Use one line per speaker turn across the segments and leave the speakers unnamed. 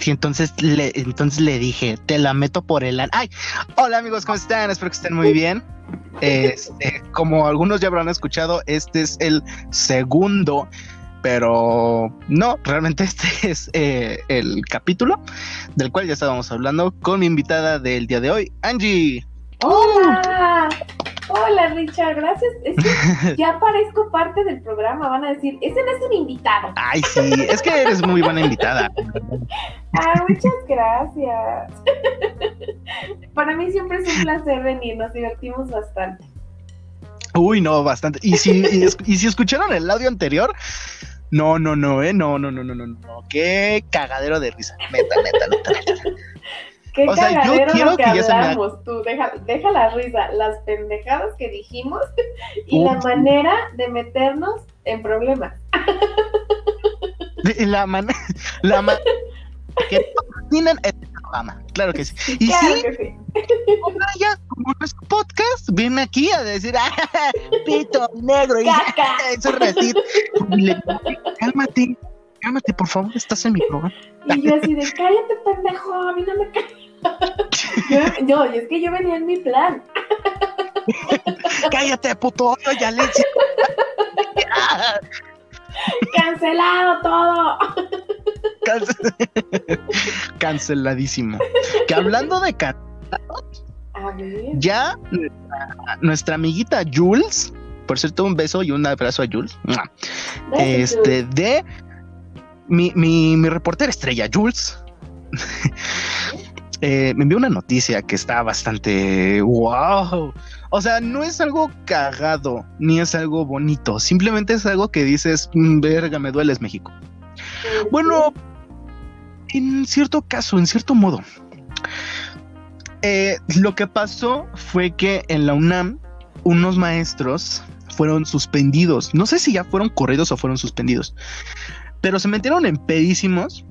Sí, entonces le, entonces le dije, te la meto por el... Ay, hola amigos, ¿cómo están? Espero que estén muy bien. Este, como algunos ya habrán escuchado, este es el segundo, pero no, realmente este es eh, el capítulo del cual ya estábamos hablando con mi invitada del día de hoy, Angie.
Hola, hola Richard, gracias. Es que ya parezco parte del programa, van a decir, ese no es un invitado.
Ay, sí, es que eres muy buena invitada.
Ah, muchas gracias. Para mí siempre es un placer venir, nos divertimos bastante.
Uy, no, bastante. Y si, y, si escucharon el audio anterior, no, no, no, eh, no, no, no, no, no, no, qué cagadero de risa, neta, neta, neta, neta.
Qué o sea, yo quiero que, ya se me... tú, deja, deja la risa, las pendejadas que dijimos y la manera de meternos en problemas.
La manera, la manera que tienen el programa, claro que sí. Y
claro
sí,
que sí.
ya, como nuestro podcast, viene aquí a decir, ah, pito negro, y
Caca.
eso es decir, cálmate, cálmate, por favor, estás en mi programa.
Y yo así de, cállate pendejo, a mí no me callas. No, y es que yo venía en mi plan.
Cállate, puto, ya le
Cancelado todo.
Cance- Canceladísimo. Que hablando de can
A ver.
ya nuestra, amiguita Jules, por cierto, un beso y un abrazo a Jules. Este, de mi, mi, mi reportera estrella, Jules, eh, me envió una noticia que está bastante wow. O sea, no es algo cagado, ni es algo bonito, simplemente es algo que dices, "Mm, verga, me dueles México. Bueno, en cierto caso, en cierto modo. Eh, lo que pasó fue que en la UNAM unos maestros fueron suspendidos. No sé si ya fueron corridos o fueron suspendidos. Pero se metieron en pedísimos.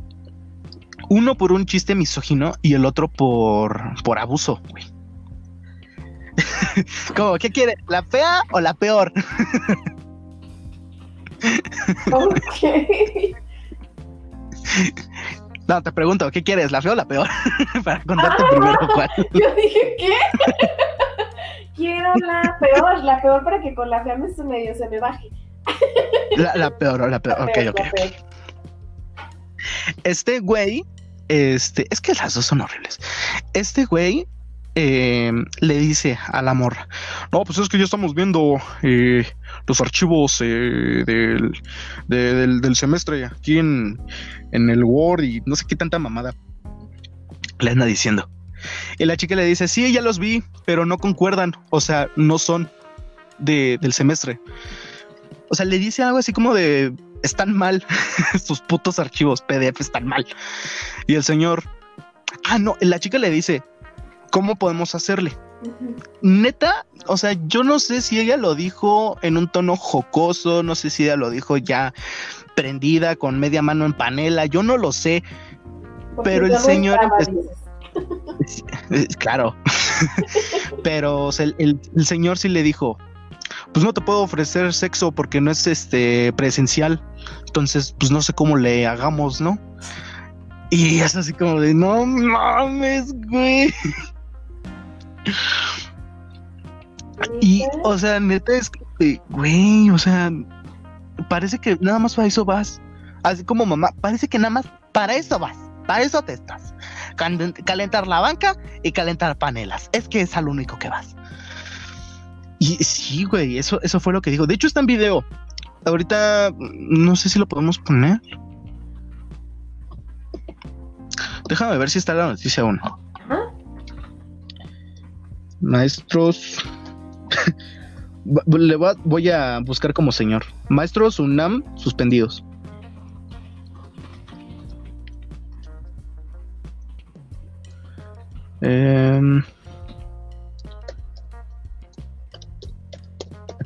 Uno por un chiste misógino y el otro por, por abuso, güey. ¿Cómo? ¿Qué quiere? ¿La fea o la peor?
Ok.
No, te pregunto, ¿qué quieres? ¿La fea o la peor? Para contarte primero cuál.
Yo dije, ¿qué? Quiero la peor, la peor para que con la fea me se medio se me baje.
La, la peor o la peor.
La
Ok,
peor,
ok.
peor.
Este güey, este, es que las dos son horribles. Este güey eh, le dice a la morra, no, pues es que ya estamos viendo eh, los archivos eh, del, de- del, del semestre aquí en, en el Word y no sé qué tanta mamada. Le anda diciendo. Y la chica le dice, sí, ya los vi, pero no concuerdan, o sea, no son de, del semestre. O sea, le dice algo así como de, están mal, sus putos archivos PDF están mal. Y el señor, ah, no, la chica le dice, ¿cómo podemos hacerle? Neta, o sea, yo no sé si ella lo dijo en un tono jocoso, no sé si ella lo dijo ya prendida con media mano en panela, yo no lo sé,
Porque
Pero el señor claro, pero el señor sí le dijo, pues no te puedo ofrecer sexo porque no es este presencial, entonces pues no sé cómo le hagamos, ¿no? Y es así como de, no mames, güey. Y, o sea, neta es que, güey, o sea, parece que nada más para eso vas. Así como mamá, parece que nada más para eso vas. Para eso te estás. Calen- Calentar la banca y calentar panelas. Es que es al único que vas. Y sí, güey, eso, eso fue lo que dijo. De hecho, está en video. Ahorita mm, no sé si lo podemos poner. Déjame ver si está la noticia aún.
Ajá.
Maestros. Le voy a, voy a buscar como señor. Maestros UNAM suspendidos. Em,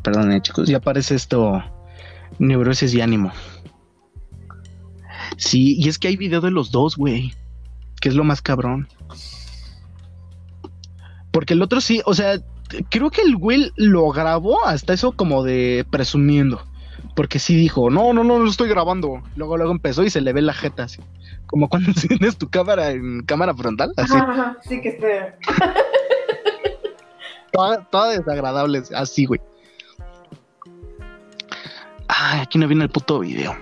Perdón, chicos, ya aparece esto. Neurosis y ánimo. Sí, y es que hay video de los dos, güey. Que es lo más cabrón. Porque el otro sí, o sea, creo que el güey lo grabó hasta eso como de presumiendo. Porque sí dijo, no, no, no, no estoy grabando. Luego, luego empezó y se le ve la jeta así. como cuando tienes tu cámara en cámara frontal. Así.
Ajá, sí que esté.
toda, toda desagradable, así, güey. Ay, aquí no viene el puto video.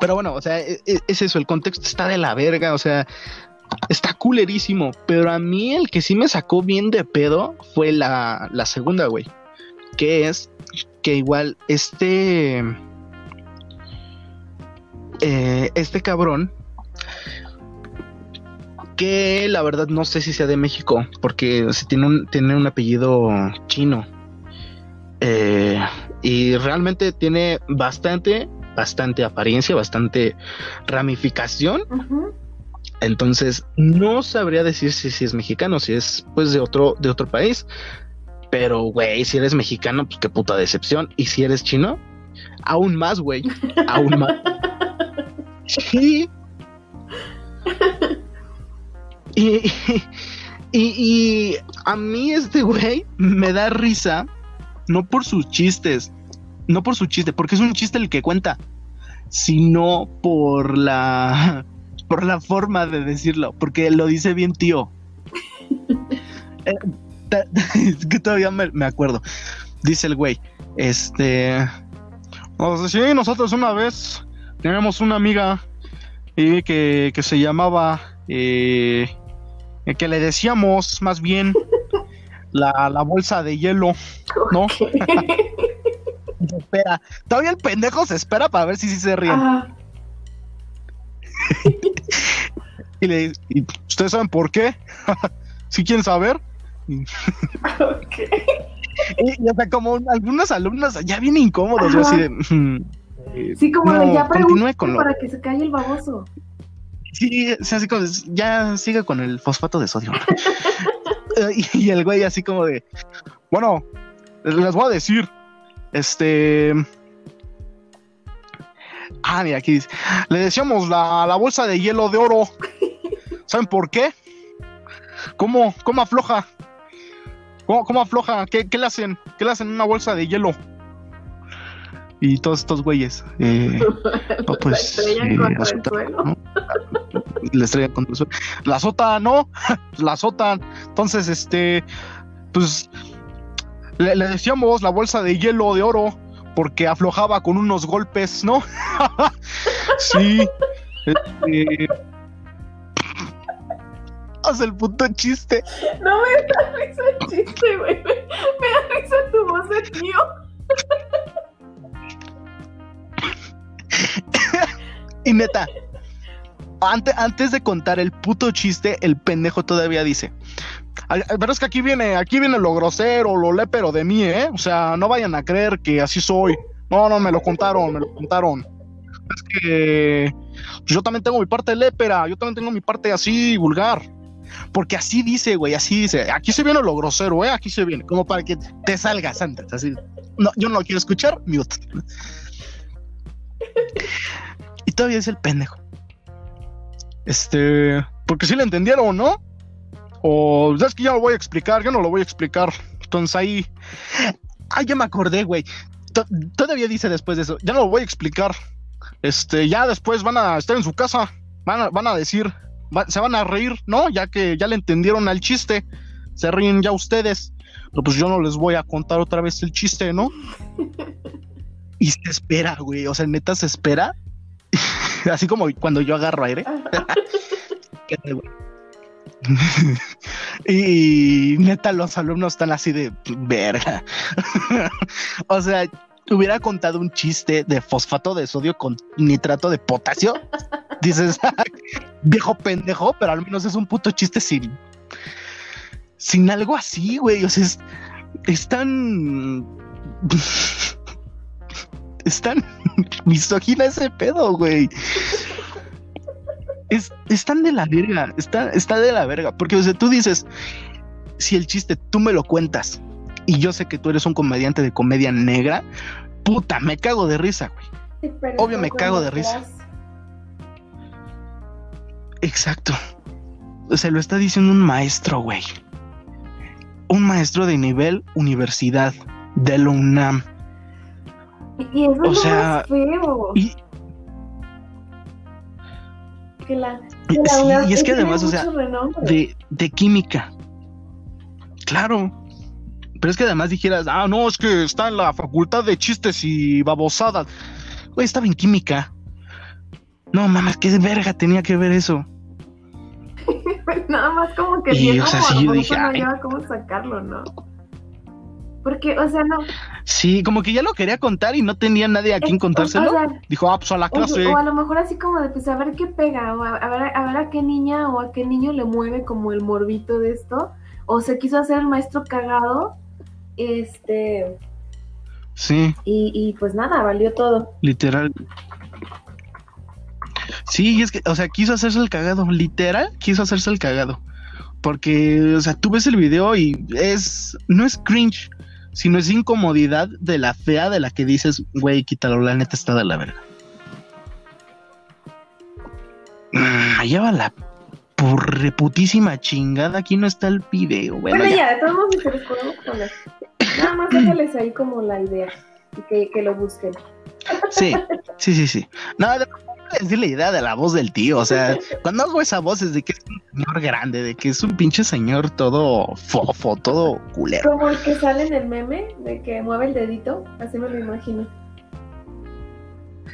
Pero bueno, o sea, e, e, es, eso, el contexto está de la verga, o sea, está culerísimo. Pero a mí el que sí me sacó bien de pedo fue la, la segunda, güey. Que es que igual este. Eh, este cabrón. Que la verdad no sé si sea de México. Porque tiene, un, tiene un apellido chino. Eh, y realmente tiene bastante, bastante apariencia, bastante ramificación. Entonces, no sabría decir si, si, es mexicano, si es pues de otro, de otro país. Pero, güey, si eres mexicano, pues qué puta decepción. Y si eres chino, aún más, güey. aún más. Sí. Y, y, y, a mí este güey me da risa, no por sus chistes, no por su chiste, porque es un chiste el que cuenta, sino por la por la forma de decirlo, porque lo dice bien tío. Eh, es que todavía me, acuerdo. Dice el güey, este... O sí, nosotros una vez teníamos una amiga y que, que se llamaba... Eh, que le decíamos más bien la, la bolsa de hielo, ¿no? espera. Todavía el pendejo se espera para ver si sí se ríe y le ¿y ¿ustedes saben por qué? ¿Sí quieren saber? y, hasta como algunos alumnos ya bien incómodos, así de.
Mm, eh, sí, como de ya continúe con para que se calle el baboso.
Sí, así como, ya sigue con el fosfato de sodio. y, el güey así como de, bueno, les voy a decir, este... Ah, mira, aquí dice, le decíamos la, la bolsa de hielo de oro. ¿Saben por qué? ¿Cómo, cómo afloja? ¿Cómo, afloja? ¿Qué, le hacen? ¿Qué le hacen una bolsa de hielo? Y todos estos güeyes. Eh, pues, eh, la estrella contra el suelo. La sota, ¿no? la sota. Entonces, este, pues, le, decíamos la bolsa de hielo de oro porque aflojaba con unos golpes, ¿no? sí. Este, haz el puto chiste.
No me da risa el chiste, güey. Me, da risa tu voz de tío.
Y neta, antes, antes de contar el puto chiste, el pendejo todavía dice. Pero es que aquí viene, aquí viene lo grosero, lo lépero de mí, ¿eh? O sea, no vayan a creer que así soy. No, no, me lo contaron, me lo contaron. Es que yo también tengo mi parte lépera, yo también tengo mi parte así vulgar. Porque así dice, güey, así dice. Aquí se viene lo grosero, ¿eh? Aquí se viene. Como para que te salgas antes. Así. No, yo no lo quiero escuchar, mute. Y todavía es el pendejo. Este. Porque sí le entendieron, ¿no? O es que ya lo voy a explicar, yo no lo voy a explicar. Entonces ahí. Ah, ya me acordé, güey. Todavía dice después de eso, ya no lo voy a explicar. Este, ya después van a estar en su casa, van a, van a decir, se van a reír, ¿no? Ya que ya le entendieron al chiste, se ríen ya ustedes. Pero pues yo no les voy a contar otra vez el chiste, ¿no? y se espera, güey, o sea, neta se espera. Así como cuando yo agarro aire. y neta, los alumnos están así de verga. o sea, hubiera contado un chiste de fosfato de sodio con nitrato de potasio. Dices, viejo pendejo, pero al menos es un puto chiste sin, sin algo así, güey. O sea, es, es tan. Es tan misógina ese pedo, güey. Es, es, tan de la verga, está, está de la verga. Porque, o sea, tú dices, si el chiste tú me lo cuentas y yo sé que tú eres un comediante de comedia negra, puta, me cago de risa, güey. Obvio me cago de risa. Exacto. Se lo está diciendo un maestro, güey. Un maestro de nivel universidad de la UNAM.
Y eso o sea, feo. Que la,
sí, y es que además, o sea, de, de química. Claro. Pero es que además dijeras, ah, no, es que está en la facultad de chistes y babosadas. Güey, estaba en química. No mames, qué verga tenía que ver eso.
Nada más como que y, o sea, sí, yo dije, no cómo sacarlo, ¿no? Porque, o sea, no.
Sí, como que ya lo quería contar y no tenía nadie a quien contárselo. Dijo, ah, pues a la clase.
O, a lo mejor así como de, pues a ver qué pega, o a, ver, a ver a qué niña o a qué niño le mueve como el morbito de esto. O se quiso hacer el maestro cagado. Este.
Sí.
Y, y pues nada, valió todo.
Literal. Sí, es que, o sea, quiso hacerse el cagado, literal, quiso hacerse el cagado. Porque, o sea, tú ves el video y es, no es cringe, sino es incomodidad de la fea de la que dices, güey, quítalo, la neta está de la verga. Mm, allá va la por reputísima chingada, aquí no está el video.
Bueno, bueno ya, de todos se los podemos poner. Nada más déjales ahí como la idea y que, que lo busquen.
Sí, sí, sí, sí. Nada, decir la idea de la voz del tío. O sea, cuando hago esa voz es de que es un señor grande, de que es un pinche señor todo fofo, todo culero.
Como el que sale en el meme, de que mueve el dedito, así me lo imagino.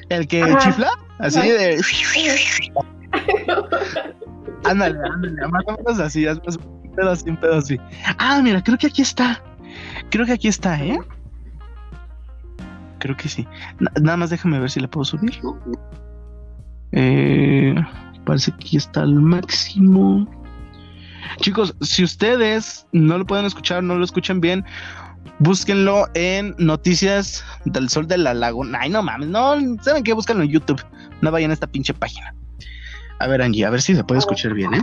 ¿El que chifla? Así de. ándale, ándale, más o menos así, un pedo así, un pedo así. Ah, mira, creo que aquí está. Creo que aquí está, ¿eh? Creo que sí. nada más déjame ver si la puedo subir. Eh, parece que está al máximo. Chicos, si ustedes no lo pueden escuchar, no lo escuchan bien, búsquenlo en Noticias del Sol de la Laguna. Ay, no mames, no, ¿saben qué? Búsquenlo en YouTube. No vayan a esta pinche página. A ver, Angie, a ver si se puede escuchar bien, ¿eh?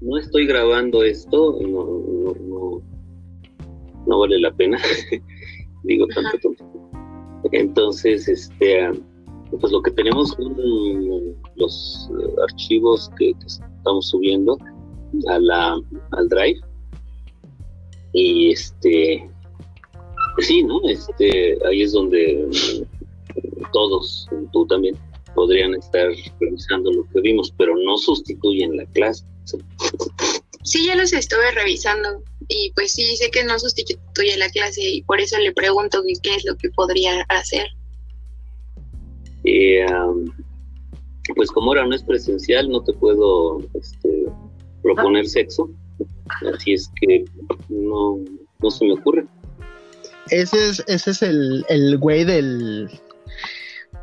No estoy grabando esto, no, no, no, vale la pena. Digo tanto tonto. Entonces, este pues lo que tenemos son los eh, archivos que, estamos subiendo a la, al Drive. Y este, pues sí, ¿no? Este, ahí es donde mm, todos, tú también, podrían estar revisando lo que vimos, pero no sustituyen la clase.
Sí, ya los estuve revisando y pues sí, sé que no sustituye la clase y por eso le pregunto qué es lo que podría hacer.
Eh, pues como ahora no es presencial, no te puedo este, proponer sexo. Así es que no, no se me ocurre.
Ese es, ese es el, el güey del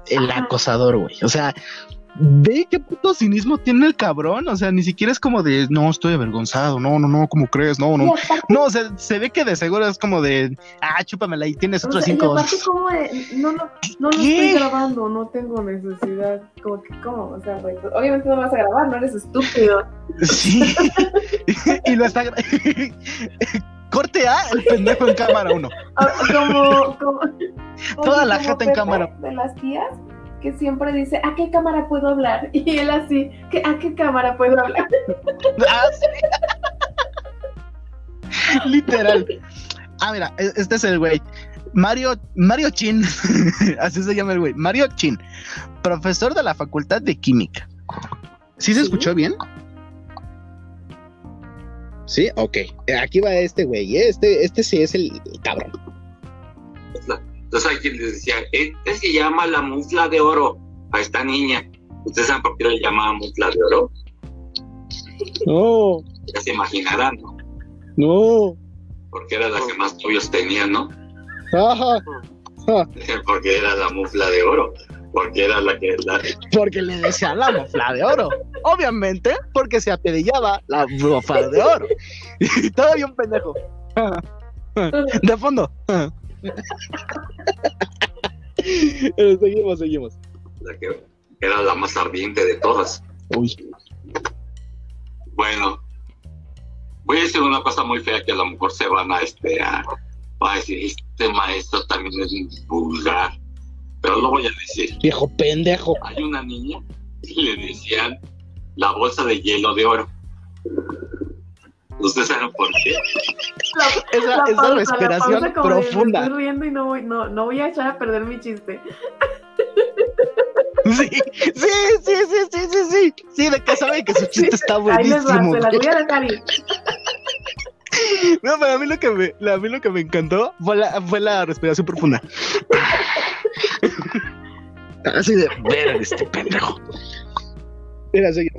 el acosador, güey. O sea, ve qué puto cinismo tiene el cabrón. O sea, ni siquiera es como de no, estoy avergonzado, no, no, no, ¿cómo crees? No, no. No, o sea, se ve que de seguro es como de ah, chúpamela y tienes otros cinco.
como de no, no, no lo estoy grabando, no tengo necesidad. Como que, ¿cómo? O sea, pues, obviamente no vas a grabar, no eres estúpido.
Sí. y lo está. Corte A, el pendejo en cámara uno.
Ah, como, como,
Toda la gente en cámara.
De las tías que siempre dice, ¿a qué cámara puedo hablar? Y él así, ¿a qué cámara puedo hablar? Ah,
Literal. Ah, mira, e-, este es el güey. Mario, Mario Chin, así se llama el güey. Mario Chin, profesor de la Facultad de Química. ¿Sí se escuchó bien? Sí, ok. Aquí va este güey. ¿eh? Este, este sí es el cabrón.
Entonces hay quien les decía, este se llama la musla de oro a esta niña. ¿Ustedes saben por qué le llamaba musla de oro?
No.
Ya se imaginarán, ¿no?
No.
Porque era la que más novios tenía, ¿no?
Ajá.
Porque era la musla de oro. Porque era la que...
Porque le decía la mufla de oro. Obviamente, porque se apedillaba la mufla de oro. Y todavía un pendejo. De fondo. Pero seguimos, seguimos.
La que era la más ardiente de todas.
Uy.
Bueno, voy a decir una cosa muy fea que a lo mejor se van a, este, a, decir, este maestro también es vulgar, pero lo voy a decir.
Viejo pendejo.
Hay una niña y le decían la bolsa de hielo de oro. ¿Ustedes saben por qué?
esa, esa respiración profunda.
estoy riendo y no voy, no, no voy a echar a perder mi chiste.
Sí, sí, sí, sí, sí, sí, sí. Sí, de que sabe que su chiste está
Ahí les va,
buenísimo.
se las voy a dejar ir.
No, pero a mí lo que me, la- a mí lo que me encantó fue la, fue la respiración profunda. Así de ver este pendejo. Mira, sigue.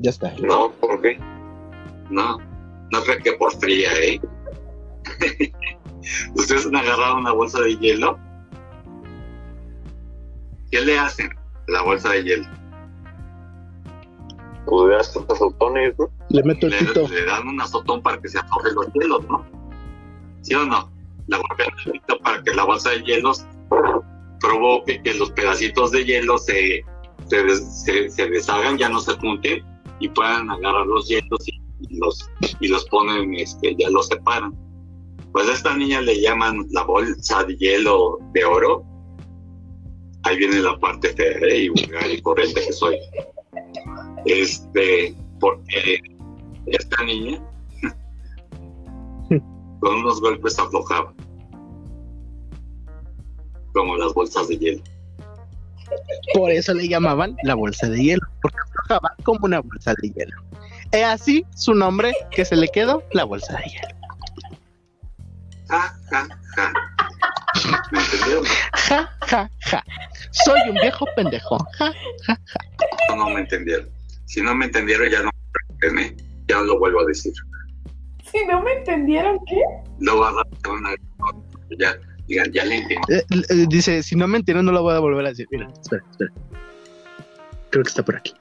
Ya está.
No, ¿por qué? No, no creo que por fría, ¿eh? ¿Ustedes han agarrado una bolsa de hielo? ¿Qué le hacen a la bolsa de hielo?
Pues le das azotones, ¿no?
Le meto el
Le,
pito.
le dan un azotón para que se aflojen los hielos, ¿no? ¿Sí o no? La golpean el pito para que la bolsa de hielos provoque que los pedacitos de hielo se, se, des- se- se deshagan, ya no se junten y puedan agarrar los hielos y, los, y los ponen, este, ya los separan. Pues a esta niña le llaman la bolsa de hielo de oro. Ahí viene la parte fea ¿eh? y vulgar y corriente que soy. Este, porque esta niña con unos golpes aflojaba. Como las bolsas de hielo.
Por eso le llamaban la bolsa de hielo, porque aflojaba como una bolsa de hielo. Es así su nombre que se le quedó la bolsa de hielo.
Ja, ja, ja. ¿Me entendieron?
Ja, ja, ja. Soy un viejo pendejo. Ja.
No, no me entendieron. Si no me entendieron, ya no me ¿eh? Ya no lo vuelvo a decir.
Si no me entendieron, ¿qué?
Ya digan, ya le entendí.
Eh, eh, dice, si no me entienden, no lo voy a volver a decir. Mira, espera, espera. Creo que está por aquí.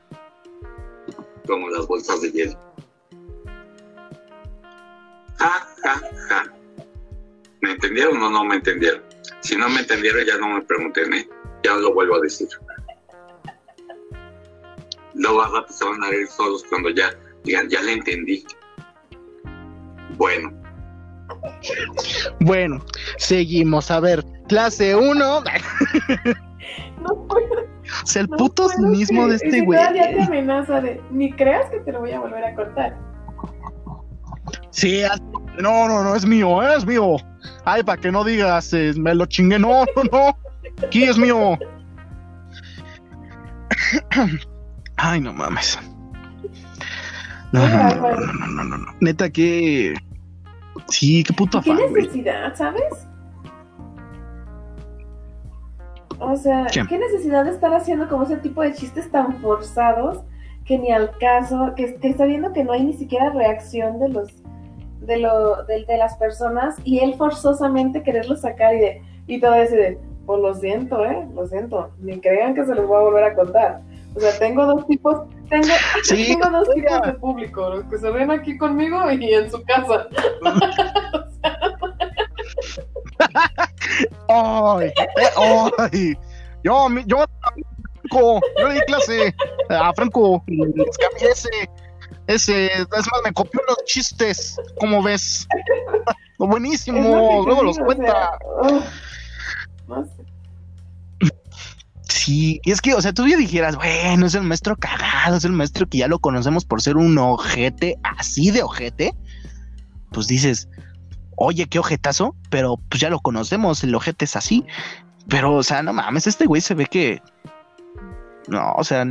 como las bolsas de hielo. Ja, ja, ja. ¿Me entendieron o no me entendieron? Si no me entendieron, ya no me pregunten, ¿eh? Ya no lo vuelvo a decir. Luego a rato se van a reír solos cuando ya digan, ya le entendí. Bueno,
Bueno, seguimos. A ver, clase 1.
No puedo.
O sea, el
no
puto cinismo de este güey.
todavía te amenaza de, ni creas que te lo voy a volver a cortar.
Sí, no, no, no, es mío, ¿eh? es mío. Ay, para que no digas, eh, me lo chingué. No, no, no. Aquí es mío. Ay, no mames. No, no, no, no, no, no. Neta, que. Sí, qué puto
¿Qué
afán, güey.
necesidad, sabes? O sea,
¿Qué?
¿Qué? necesidad de estar haciendo como ese tipo de chistes tan forzados que ni al caso, que, que está viendo que no hay ni siquiera reacción de los de lo de, de las personas y él forzosamente quererlo sacar y de y todo ese de pues lo siento, eh, lo siento, ni crean que se los voy a volver a contar. O sea, tengo dos tipos, tengo,
Sí,
tengo dos
oiga.
tipos de público, los que se ven aquí conmigo y en su casa.
Ay, eh, ay. Yo, mi- yo, Franco, yo le di clase a Franco, escamé ese, ese, es más, me copió los chistes, ¿cómo ves? Buenísimo,
Es lo que
luego los
o
cuenta.
sea, no sé.
Sí, y es que, o sea, tú ya dijeras, bueno, es el maestro cagado, es el maestro que ya lo conocemos por ser un ojete, así de ojete. Pues dices, oye, qué ojetazo, pero pues ya lo conocemos, el ojete es así. Pero, o sea, no mames, este güey se ve que. No, o sea.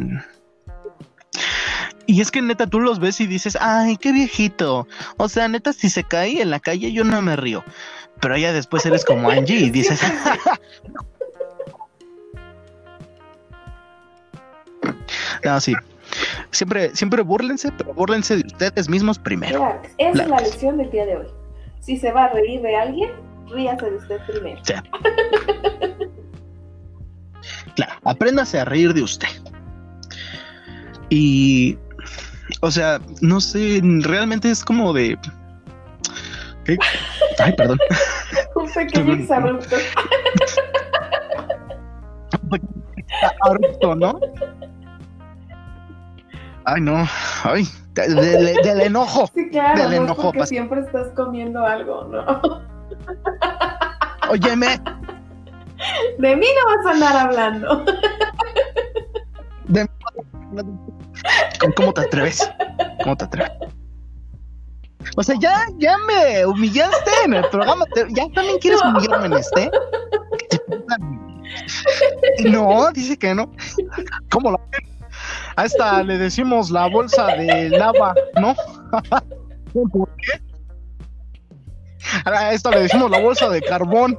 Y es que neta, tú los ves y dices, ay, qué viejito. O sea, neta, si se cae en la calle, yo no me río. Pero ya después eres como Angie y dices, No, sí. Siempre, siempre búrlense, pero búrlense de ustedes mismos primero.
Esa es la lección del día de hoy. Si se va a reír de alguien, ríase de usted primero.
Claro, apréndase a reír de usted. Y, o sea, no sé, realmente es como de... ¿Qué? Ay, perdón.
Un pequeño exabrupto.
Abrupto, ¿no? Ay, no. Ay, de- de- del enojo.
Sí, claro,
Del
no
enojo,
porque siempre estás comiendo algo, ¿no?
Óyeme,
De mí no vas a andar hablando.
¿cómo te atreves? ¿Cómo te atreves? O sea, ya, ya me humillaste en el programa. Ya también quieres humillarme en este. No, dice que no. ¿Cómo la A esta le decimos la bolsa de lava, ¿no? ¿Por qué? A esta le decimos la bolsa de carbón.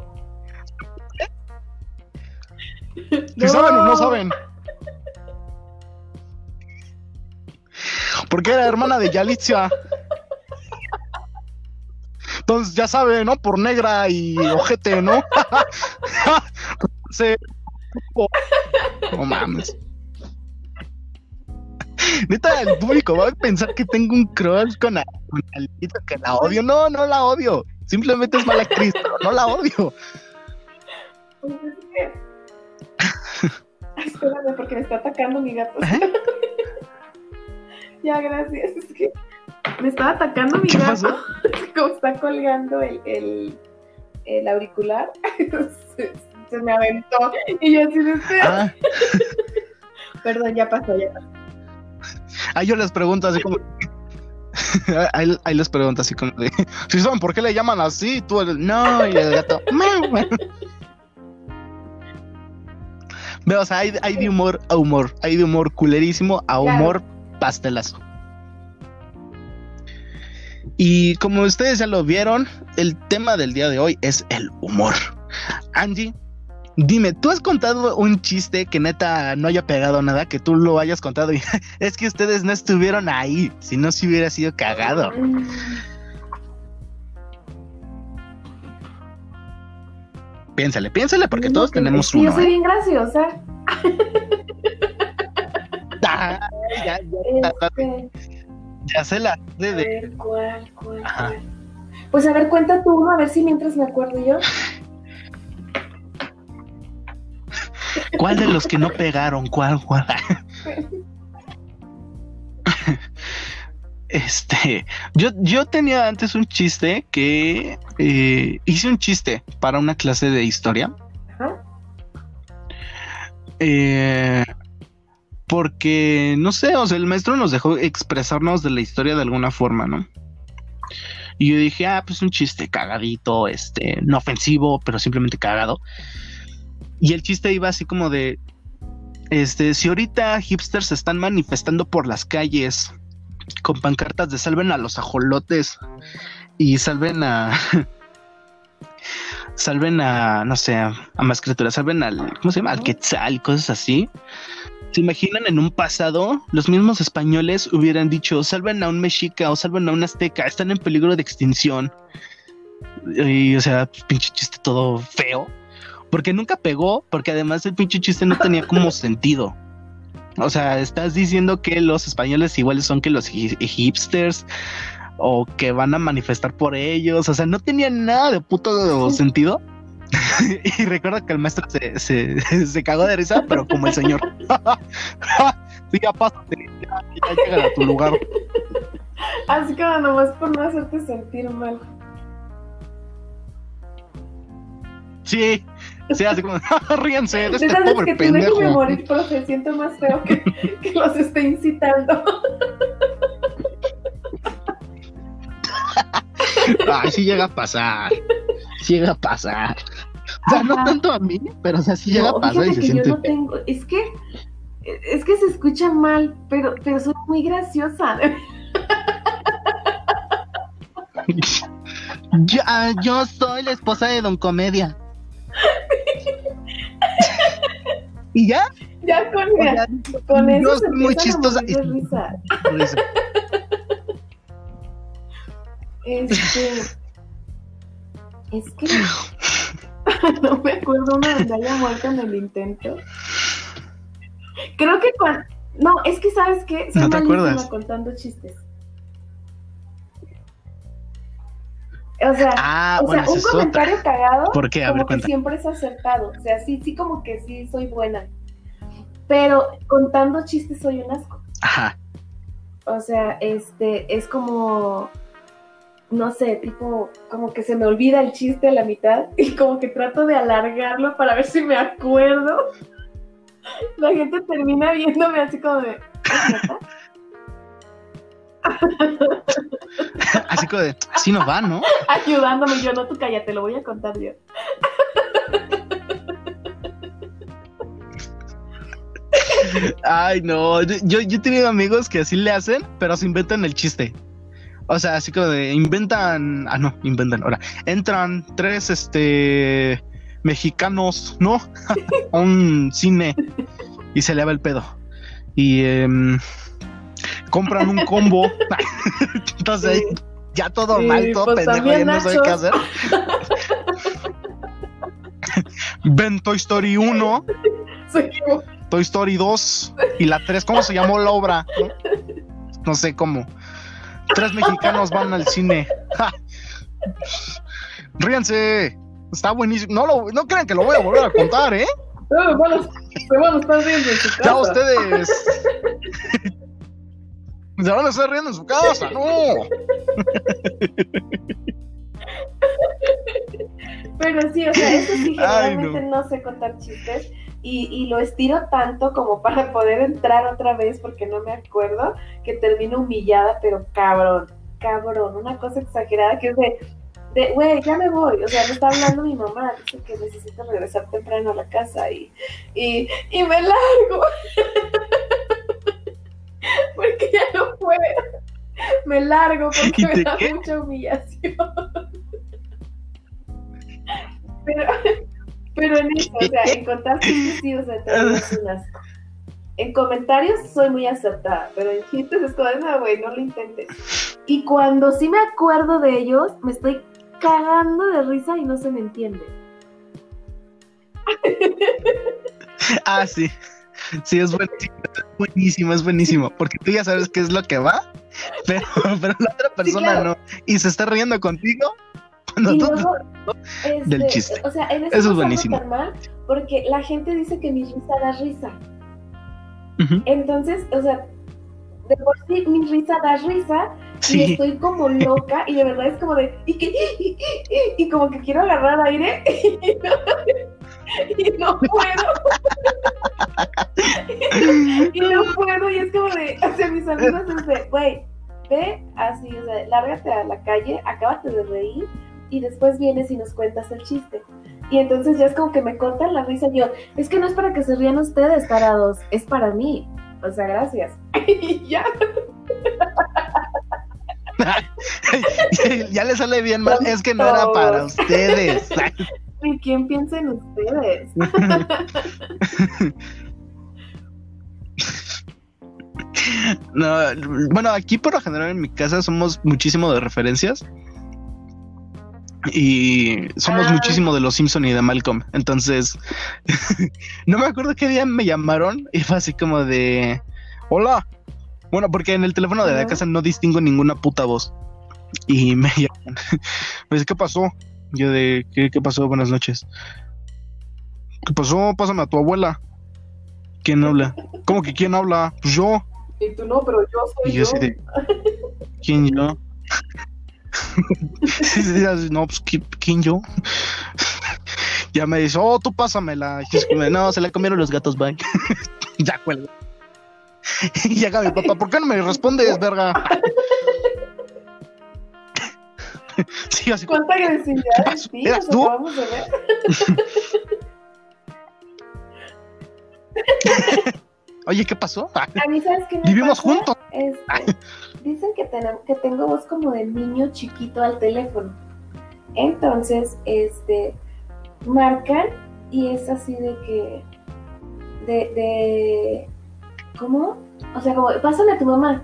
¿Si saben o no saben? Porque era hermana de Yalitza. Entonces ya sabe, ¿no? Por negra y ojete, ¿no? Se... No mames. Neta, el público va a pensar que tengo un crush con, a- con Alita, que la odio. No, no la odio. Simplemente es mala actriz, pero no la odio.
Ay, espérame, porque me está atacando mi gato.
¿Eh?
ya, gracias. Es que me estaba atacando mi
¿Qué
gato.
pasó?
Como está colgando el, el, el auricular, se, se me aventó. Y yo así de
Ah,
Perdón, ya pasó, ya pasó.
Ahí yo les pregunto así como. Ahí, ahí les pregunto así como de. Si saben por qué le llaman así, tú el- no, y el gato. Veo, o sea, hay, hay de humor a humor. Hay de humor culerísimo a humor pastelazo. Y como ustedes ya lo vieron, el tema del día de hoy es el humor. Angie, dime, ¿tú has contado un chiste que neta no haya pegado nada, que tú lo hayas contado y es que ustedes no estuvieron ahí, si no se hubiera sido cagado? Piénsale, piénsale, porque todos tenemos uno.
Yo soy
¿eh?
bien graciosa.
Ya, ya,
Este,
ya se la
a
de, de-
ver, ¿cuál, cuál? Pues a ver, cuenta tú uno, a ver si mientras me acuerdo yo.
¿Cuál de los que no pegaron? ¿Cuál, cuál? Este, yo, yo tenía antes un chiste que eh, hice un chiste para una clase de historia.
Ajá.
eh, porque, no sé, o sea, el maestro nos dejó expresarnos de la historia de alguna forma, ¿no? Y yo dije, ah, pues un chiste cagadito, este, no ofensivo, pero simplemente cagado. Y el chiste iba así como de, este, si ahorita hipsters se están manifestando por las calles con pancartas de salven a los ajolotes y salven a, salven a, no sé, a más criaturas, salven al, ¿cómo se llama? Al quetzal y cosas así. ¿Se imaginan en un pasado los mismos españoles hubieran dicho salven a un mexica o salven a un azteca, están en peligro de extinción? Y o sea, pinche chiste todo feo. Porque nunca pegó, porque además el pinche chiste no tenía como sentido. O sea, estás diciendo que los españoles iguales son que los hi- hipsters o que van a manifestar por ellos. O sea, no tenía nada de puto sentido. y recuerdo que el maestro se, se, se cagó de risa, pero como el señor. sí, ya pásate, ya, ya llegan a tu lugar.
Así como nomás por no hacerte sentir mal.
Sí, sí, así como, ríense de este pobre
que tú déjame
pendejo.
morir, profe, siento más feo que, que los esté incitando.
Ay, sí llega a pasar. Sí llega a pasar. O sea, no
Ajá.
tanto a mí, pero o sea, sí llega
No,
a pasar y se
que yo
siente
no
feo.
tengo, es que es que se escucha mal, pero pero soy muy graciosa.
Yo, yo soy la esposa de Don Comedia. ¿Y ya?
ya con,
O sea,
con eso se
muy chistosa.
de risa.
Pues,
Este es que no me acuerdo una haya muerto en el intento. Creo que cuando no, es que sabes qué, soy
¿No te
malísima
acuerdas?
contando chistes. O sea,
Ah,
o
bueno,
sea,
esa
un
otra.
comentario cagado
¿Por qué? A
como
ver,
que
cuenta.
siempre es acertado. O sea, sí, sí como que sí soy buena. Pero contando chistes soy un asco.
Ajá.
O sea, este, es como, no sé, tipo, como que se me olvida el chiste a la mitad y como que trato de alargarlo para ver si me acuerdo. La gente termina viéndome así como de.
Así como de, así no va, ¿no?
Ayudándome yo, no, tú cállate, lo voy a contar yo.
Ay, no. Yo, yo he tenido amigos que así le hacen, pero se inventan el chiste. O sea, así como de inventan. Ah, no, inventan. Ahora, entran tres este mexicanos, ¿no? a un cine y se le va el pedo. Y em, compran un combo. Entonces, ya todo
Sí,
mal, todo
pues
pendejo, ya no sabe qué hacer. Ven Toy Story 1,
Sí,
Toy Story 2 y la 3. ¿Cómo se llamó la obra? No, No sé cómo. Tres mexicanos van al cine. ¡Ja! Ríanse. Está buenísimo. No, lo, no crean que lo voy a volver a contar, ¿eh?
no, se van a estar riendo en su casa.
Ya ustedes. Se van a estar riendo en su casa, no.
Pero sí, o sea, eso sí,
Ay,
generalmente no. sé contar chistes y, y lo estiro tanto como para poder entrar otra vez porque no me acuerdo que termino humillada, pero cabrón, cabrón, una cosa exagerada que es de, de, güey, ya me voy, o sea, me está hablando mi mamá, dice que necesito regresar temprano a la casa y, y, y me largo. Me largo porque
¿Y
me da
qué?
mucha humillación. Pero, pero en eso, o sea, en contar sí, o sea, también es un asco. En comentarios soy muy acertada, pero en chistes es como, no, güey, no lo intentes. Y cuando sí me acuerdo de ellos, me estoy cagando de risa y no se me entiende.
Ah, sí. Sí, es buenísimo, es buenísimo, es buenísimo. Porque tú ya sabes qué es lo que va, pero, pero la otra persona
claro.
no. Y se está riendo contigo cuando
Y
tú.
luego, este,
Del chiste.
O sea, en eso,
Eso es buenísimo.
mal, porque la gente dice que mi risa da risa. Entonces, o sea, de por sí mi risa da risa y estoy como loca y de verdad es como de y, que, y, y- y como que quiero agarrar aire y no, y no puedo. Y no puedo y es como de hacia mis amigos es de güey ve así o sea lárgate a la calle acábate de reír y después vienes y nos cuentas el chiste y entonces ya es como que me cortan la risa y yo es que no es para que se rían ustedes parados es para mí o sea gracias. Y ya.
Ya le sale bien mal. Es que no era para ustedes.
¿Y quién piensa en ustedes?
No, bueno, aquí por lo general en mi casa somos muchísimo de referencias. Y somos
Ah.
muchísimo de los Simpson y de Malcolm. Entonces, no me acuerdo qué día me llamaron y fue así como de hola. Bueno, porque en el teléfono de la casa no distingo ninguna puta voz. Y me llaman. Dice, ¿qué pasó? Yo de, ¿qué, qué pasó? Buenas noches. ¿Qué pasó? Pásame a tu abuela. ¿Quién habla? ¿Cómo que quién habla? Pues yo.
Y tú no, pero yo soy
Y yo así de, ¿quién yo? No, pues ¿qui- ¿quién yo? ya me dice, oh, tú pásamela. Y es como, no, se la comieron los gatos, bye. ya cuelgo. y llega mi papá, ¿por qué no me respondes, verga? sí, así como,
¿Cuánta agresividad
¿Qué
en ti?
¿Eras
Nos acabamos de ver.
oye, ¿qué pasó?
A mí, ¿sabes qué me
Vivimos
pasa?
juntos.
Este, dicen que, tenem- que tengo voz como de niño chiquito al teléfono. Entonces, este, marcan y es así de que, de, de, ¿cómo? O sea, como, pásame a tu mamá.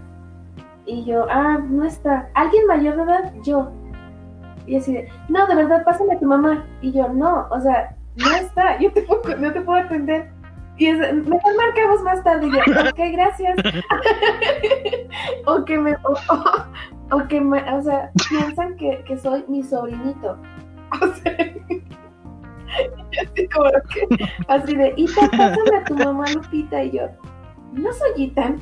Y yo, ah, no está. ¿Alguien mayor de edad? Yo. Y así de, no, de verdad, pásame a tu mamá. Y yo, no, o sea, no está, yo te puedo, no te puedo atender. Y es, mejor marcamos más tarde. Y yo, ok, gracias. o que me, o, que me, o sea, piensan que, que soy mi sobrinito. O sea, así así de, Ita, pásame a tu mamá Lupita. Y yo, no soy Itan.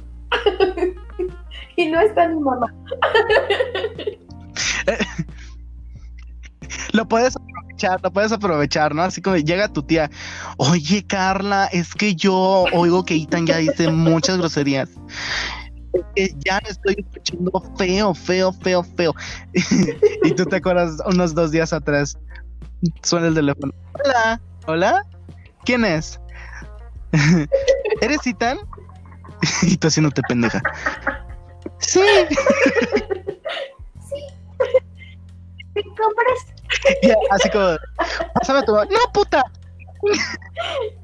y no está mi mamá.
Lo puedes aprovechar, lo puedes aprovechar, ¿no? Así como llega tu tía, oye Carla, es que yo oigo que Itan ya dice muchas groserías. que ya me estoy escuchando feo, feo, feo, feo. y tú te acuerdas unos dos días atrás, suena el teléfono. Hola, hola, ¿quién es? ¿Eres Itan? y tú haciéndote pendeja. Sí.
¿Te compras?
Ya, así como, pásame tu. No, puta.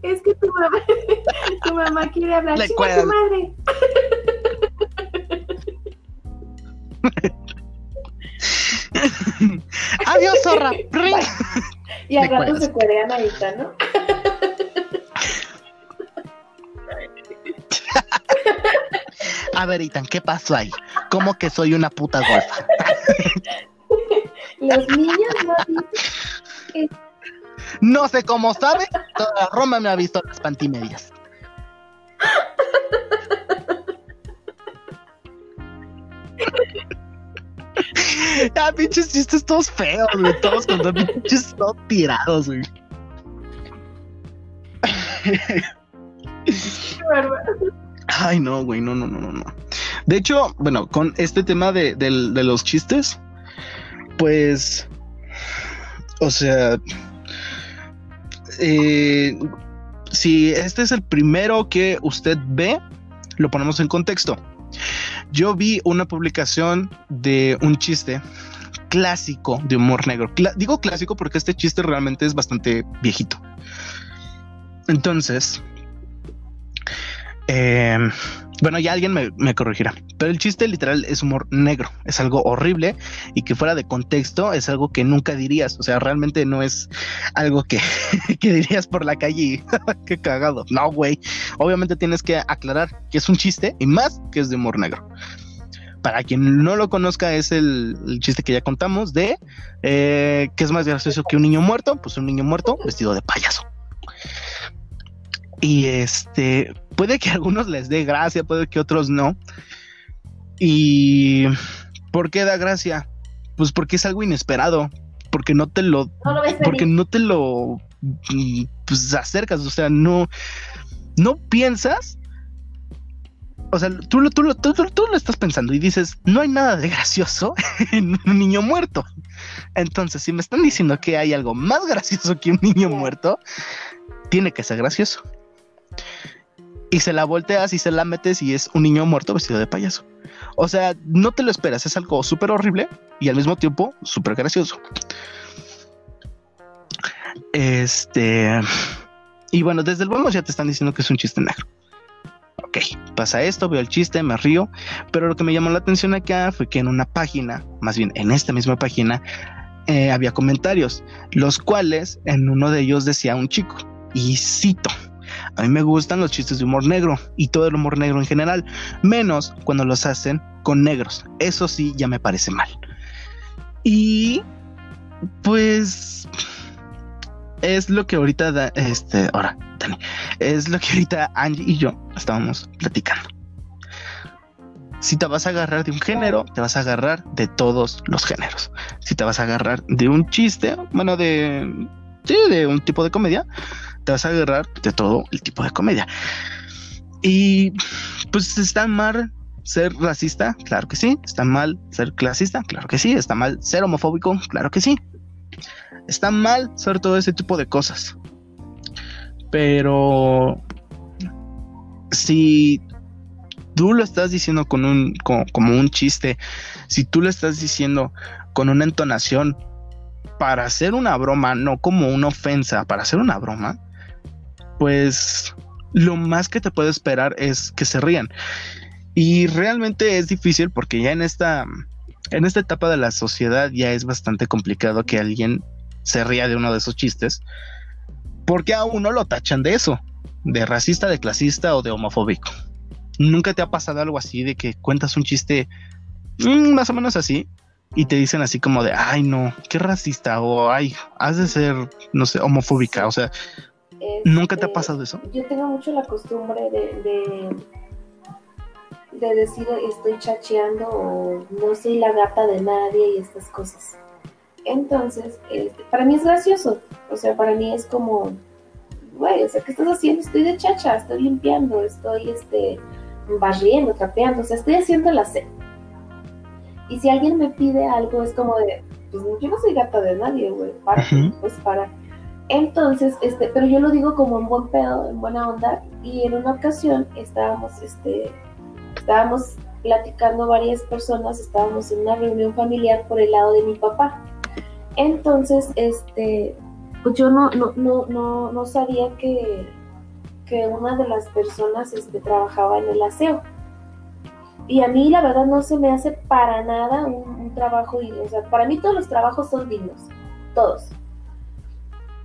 Es que tu mamá, tu mamá quiere hablar.
Cuelga.
tu madre.
Adiós, zorra.
Y al rato se cuerean ahorita, ¿no?
A ver, Itan, ¿qué pasó ahí? ¿Cómo que soy una puta golfa?
Los niños no dicen
No sé cómo sabe, toda Roma me ha visto las pantimedias. Ah, pinches chistes todos feos. Todos con pinches todos tirados, güey. Ay, no, güey, no, no, no, no. De hecho, bueno, con este tema de, del- de los chistes, pues, o sea, eh, si este es el primero que usted ve, lo ponemos en contexto. Yo vi una publicación de un chiste clásico de humor negro. Digo clásico porque este chiste realmente es bastante viejito. Entonces, eh, bueno, ya alguien me, corregirá, pero el chiste literal es humor negro, es algo horrible y que fuera de contexto es algo que nunca dirías, o sea, realmente no es algo que, que dirías por la calle y qué cagado. No, güey, obviamente tienes que aclarar que es un chiste y más que es de humor negro. Para quien no lo conozca, es el, el chiste que ya contamos de eh, que es más gracioso que un niño muerto, pues un niño muerto vestido de payaso. Y este, puede que a algunos les dé gracia, puede que otros no. ¿Y por qué da gracia? Pues porque es algo inesperado, porque no te lo,
No lo ves
porque no te lo pues, acercas, o sea, no, no piensas. O sea, tú, lo- tú, lo- tú, tú- tú lo estás pensando y dices, no hay nada de gracioso en un niño muerto. Entonces, si me están diciendo que hay algo más gracioso que un niño muerto, tiene que ser gracioso. Y se la volteas y se la metes y es un niño muerto vestido de payaso. O sea, no te lo esperas, es algo súper horrible y al mismo tiempo súper gracioso. Este. Y bueno, desde el vamos ya te están diciendo que es un chiste negro. Ok, pasa esto, veo el chiste, me río, pero lo que me llamó la atención acá fue que en una página, más bien en esta misma página, eh, había comentarios, los cuales en uno de ellos decía un chico, y cito, a mí me gustan los chistes de humor negro y todo el humor negro en general, menos cuando los hacen con negros, eso sí ya me parece mal. Y pues es lo que ahorita da, este, ahora, Dani, es lo que ahorita Angie y yo estábamos platicando. Si te vas a agarrar de un género, te vas a agarrar de todos los géneros. Si te vas a agarrar de un chiste, bueno, de sí, de un tipo de comedia, te vas a agarrar de todo el tipo de comedia. Y pues está mal ser racista, claro que sí. Está mal ser clasista, claro que sí. Está mal ser homofóbico, claro que sí. Está mal ser todo ese tipo de cosas. Pero si tú lo estás diciendo con un co- como un chiste, si tú lo estás diciendo con una entonación para hacer una broma, no como una ofensa, para hacer una broma, pues lo más que te puedo esperar es que se rían. Y realmente es difícil porque ya en esta en esta etapa de la sociedad ya es bastante complicado que alguien se ría de uno de esos chistes porque a uno lo tachan de eso, de racista, de clasista o de homofóbico. ¿Nunca te ha pasado algo así de que cuentas un chiste mm, más o menos así y te dicen así como de, ay no, qué racista o ay, has de ser, no sé, homofóbica? O sea, ¿nunca te ha
Este,
pasado eso?
Yo tengo mucho la costumbre de, de, de decir estoy chacheando o no soy la gata de nadie y estas cosas. Entonces, este, para mí es gracioso. O sea, para mí es como, güey, o sea, ¿qué estás haciendo? Estoy de chacha, estoy limpiando, estoy este, barriendo, trapeando, o sea, estoy haciendo la cena. Y si alguien me pide algo, es como de, pues yo no soy gata de nadie, güey, para, pues para. Entonces, este, pero yo lo digo como en buen pedo, en buena onda, y en una ocasión estábamos, este, estábamos platicando varias personas, estábamos en una reunión familiar por el lado de mi papá. Entonces, este, pues yo no, no, no, no, no sabía que, que una de las personas este, trabajaba en el aseo. Y a mí la verdad no se me hace para nada un, trabajo, y- o sea, para mí todos los trabajos son dignos, todos.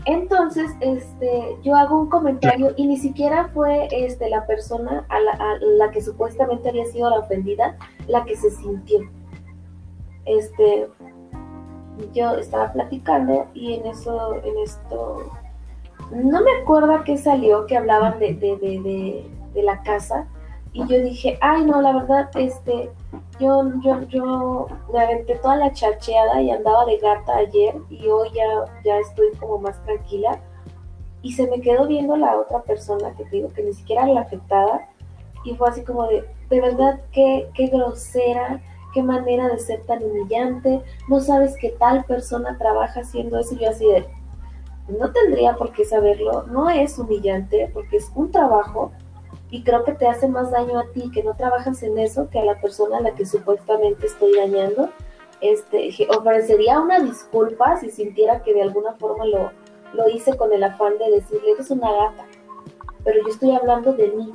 Entonces, este, yo hago un comentario y ni siquiera fue este, la persona a la, que supuestamente había sido la ofendida la que se sintió. Este, yo estaba platicando y en eso, en esto, no me acuerdo a qué salió que hablaban de, de, de, de la casa y yo dije, ay no, la verdad, este, yo, yo, yo me aventé toda la chacheada y andaba de gata ayer y hoy ya, ya estoy como más tranquila y se me quedó viendo la otra persona que te digo que ni siquiera era la afectada y fue así como de, de verdad, qué, qué grosera, qué manera de ser tan humillante, no sabes que tal persona trabaja haciendo eso y yo así de, no tendría por qué saberlo, no es humillante porque es un trabajo y creo que te hace más daño a ti que no trabajas en eso que a la persona a la que supuestamente estoy dañando. Este, ofrecería una disculpa si sintiera que de alguna forma lo, lo hice con el afán de decirle, eres una gata, pero yo estoy hablando de mí,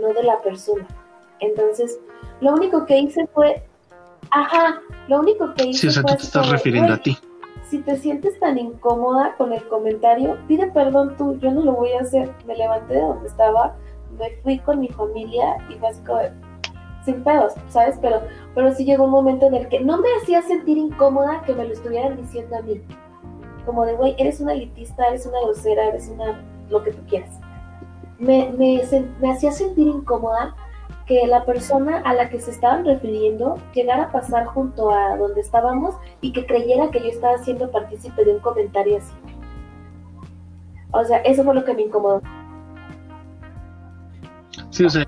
no de la persona. Entonces, lo único que hice fue, ajá, lo único que hice
Sí, o sea,
fue
tú te estás refiriendo
"Güey,
a ti.
si te sientes tan incómoda con el comentario, pide perdón tú, yo no lo voy a hacer. Me levanté de donde estaba, me fui con mi familia y fue sin pedos, ¿sabes? Pero, pero sí llegó un momento en el que no me hacía sentir incómoda que me lo estuvieran diciendo a mí. Como de, güey, eres una elitista, eres una grosera, eres una, lo que tú quieras. Me, me, me hacía sentir incómoda que la persona a la que se estaban refiriendo llegara a pasar junto a donde estábamos y que creyera que yo estaba siendo partícipe de un comentario así. O sea, eso fue lo que me incomodó.
Sí, o sea,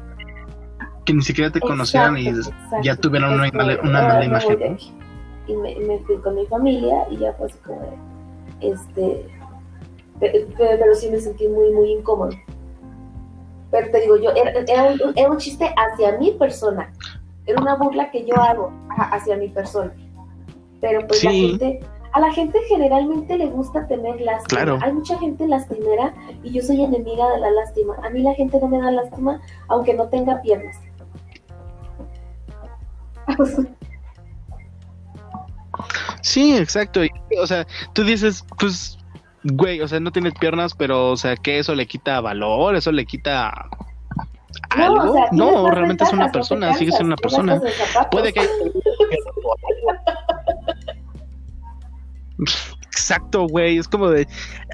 que ni siquiera te conocieran y
Exacto,
ya tuvieran una mala-
de,
una
"Ah,
mala
me
imagen,
voy de
¿no?
aquí". Y me, me fui con mi familia y ya fue así como este, pe- pe- pero sí me sentí muy, muy incómodo. Pero te digo, yo, era, era un, era un chiste hacia mi persona. Era una burla que yo hago hacia mi persona. Pero pues la
Sí.
gente, a la gente generalmente le gusta tener lástima.
Claro.
Hay mucha gente lastimera y yo soy enemiga de la lástima. A mí la gente no me da lástima aunque no tenga piernas.
Sí, exacto. o sea, tú dices, pues, güey, o sea, no tienes piernas, pero, o sea, que eso le quita valor, eso le quita algo.
No, o sea, tienes
no, realmente es una persona, sigue siendo una persona. Puede que Exacto, güey, es como de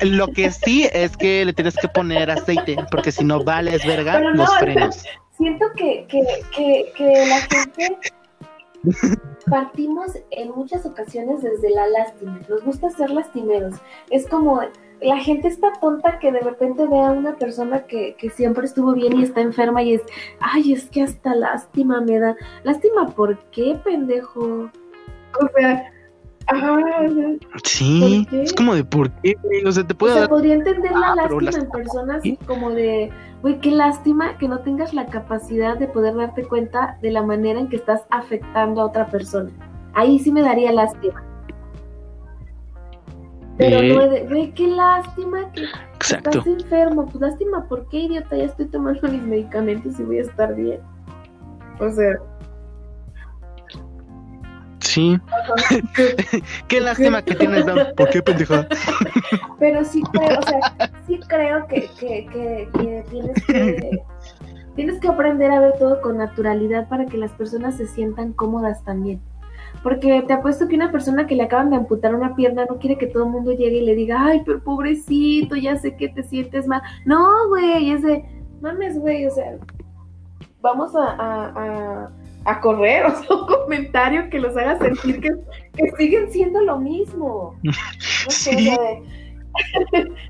lo que sí es que le tienes que poner aceite, porque si no vales verga
Pero no,
los frenos.
Siento que, que, que, que la gente partimos en muchas ocasiones desde la lástima. Nos gusta ser lastimeros. Es como la gente está tonta que de repente ve a una persona que, que siempre estuvo bien y está enferma y es, ay, es que hasta lástima me da. Lástima, ¿por qué, pendejo? O sea, ajá,
Sí, es como de por qué, güey? o sea, te
O
puede
sea,
dar
podría entender la
Ah,
lástima en personas
¿Sí?
como de, güey, qué lástima que no tengas la capacidad de poder darte cuenta de la manera en que estás afectando a otra persona. Ahí sí me daría lástima. Pero
Eh.
no de, güey, qué lástima que
exacto.
estás enfermo. Pues lástima, ¿por qué, idiota? Ya estoy tomando mis medicamentos y voy a estar bien. O sea,
Sí. Qué lástima que tienes Down. ¿Por qué, pendeja?
Pero sí creo, o sea, sí creo que, que, que, tienes que tienes que aprender a ver todo con naturalidad para que las personas se sientan cómodas también. Porque te apuesto que una persona que le acaban de amputar una pierna no quiere que todo el mundo llegue y le diga, ay, pero pobrecito, ya sé que te sientes mal. No, güey, es de, mames, güey, o sea, vamos a, a correr, o sea, un comentario que los haga sentir que, que siguen siendo lo mismo. No sé,
Sí.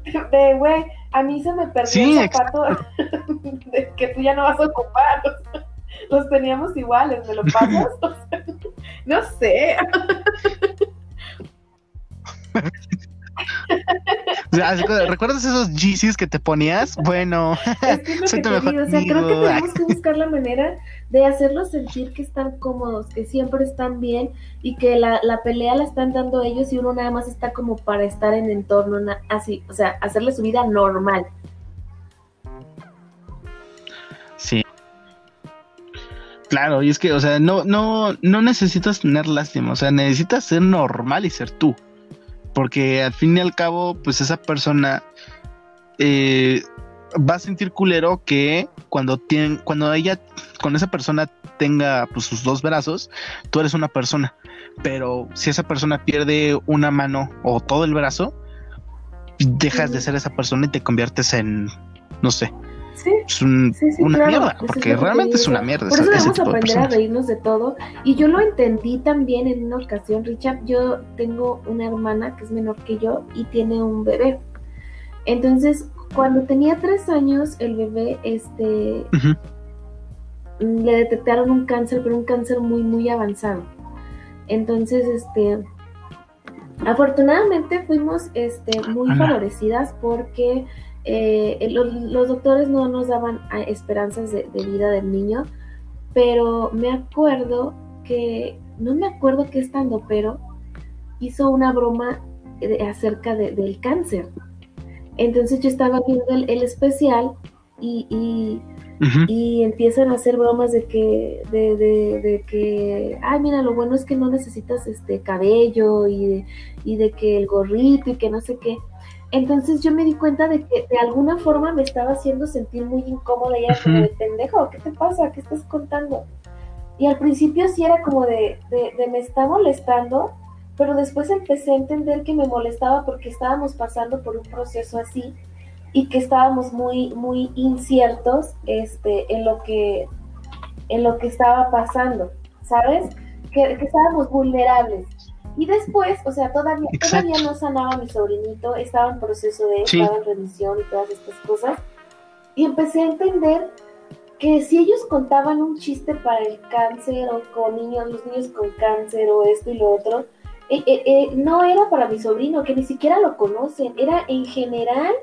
de, güey, a mí se me perdió
Sí,
el zapato de que tú ya no vas a ocupar. los teníamos iguales, ¿me lo pasas? no sé.
¿Recuerdas esos GCs que te ponías? Bueno,
soy tu mejor O sea, creo que tenemos que buscar la manera de hacerlos sentir que están cómodos, que siempre están bien y que la, la pelea la están dando ellos y uno nada más está como para estar en entorno así, o sea, hacerle su vida normal.
Sí. Claro, y es que, o sea, no, no, no necesitas tener lástima, o sea, necesitas ser normal y ser tú. Porque al fin y al cabo, pues esa persona eh, va a sentir culero que cuando tienen, cuando ella, con esa persona tenga pues, sus dos brazos, tú eres una persona. Pero si esa persona pierde una mano o todo el brazo, dejas de ser esa persona y te conviertes en, no sé, es una mierda, porque realmente es una mierda.
Por eso debemos aprender a reírnos de todo. Y yo lo entendí también en una ocasión, Richard. Yo tengo una hermana que es menor que yo y tiene un bebé. Entonces, cuando tenía tres años, el bebé, este, le detectaron un cáncer, pero un cáncer muy, muy avanzado. Entonces, este, afortunadamente fuimos, este, muy favorecidas porque eh, los, doctores no nos daban ah, esperanzas de, vida del niño, pero me acuerdo que, no me acuerdo qué estando, pero hizo una broma acerca del cáncer. Entonces yo estaba viendo el, especial y, y, empiezan a hacer bromas de que, de, de, que, ay, mira, lo bueno es que no necesitas este cabello y y de que el gorrito y que no sé qué. Entonces yo me di cuenta de que de alguna forma me estaba haciendo sentir muy incómoda y era como de pendejo, ¿qué te pasa? ¿Qué estás contando? Y al principio sí era como de, de, me está molestando, pero después empecé a entender que me molestaba porque estábamos pasando por un proceso así y que estábamos muy, muy inciertos este, en, lo que, en lo que estaba pasando, ¿sabes? Que, que estábamos vulnerables. Y después, o sea, todavía, todavía no sanaba mi sobrinito, estaba en proceso de, estaba en remisión y todas estas cosas. Y empecé a entender que si ellos contaban un chiste para el cáncer o con niños, los niños con cáncer o esto y lo otro, eh, eh, eh, no era para mi sobrino, que ni siquiera lo conocen, era en general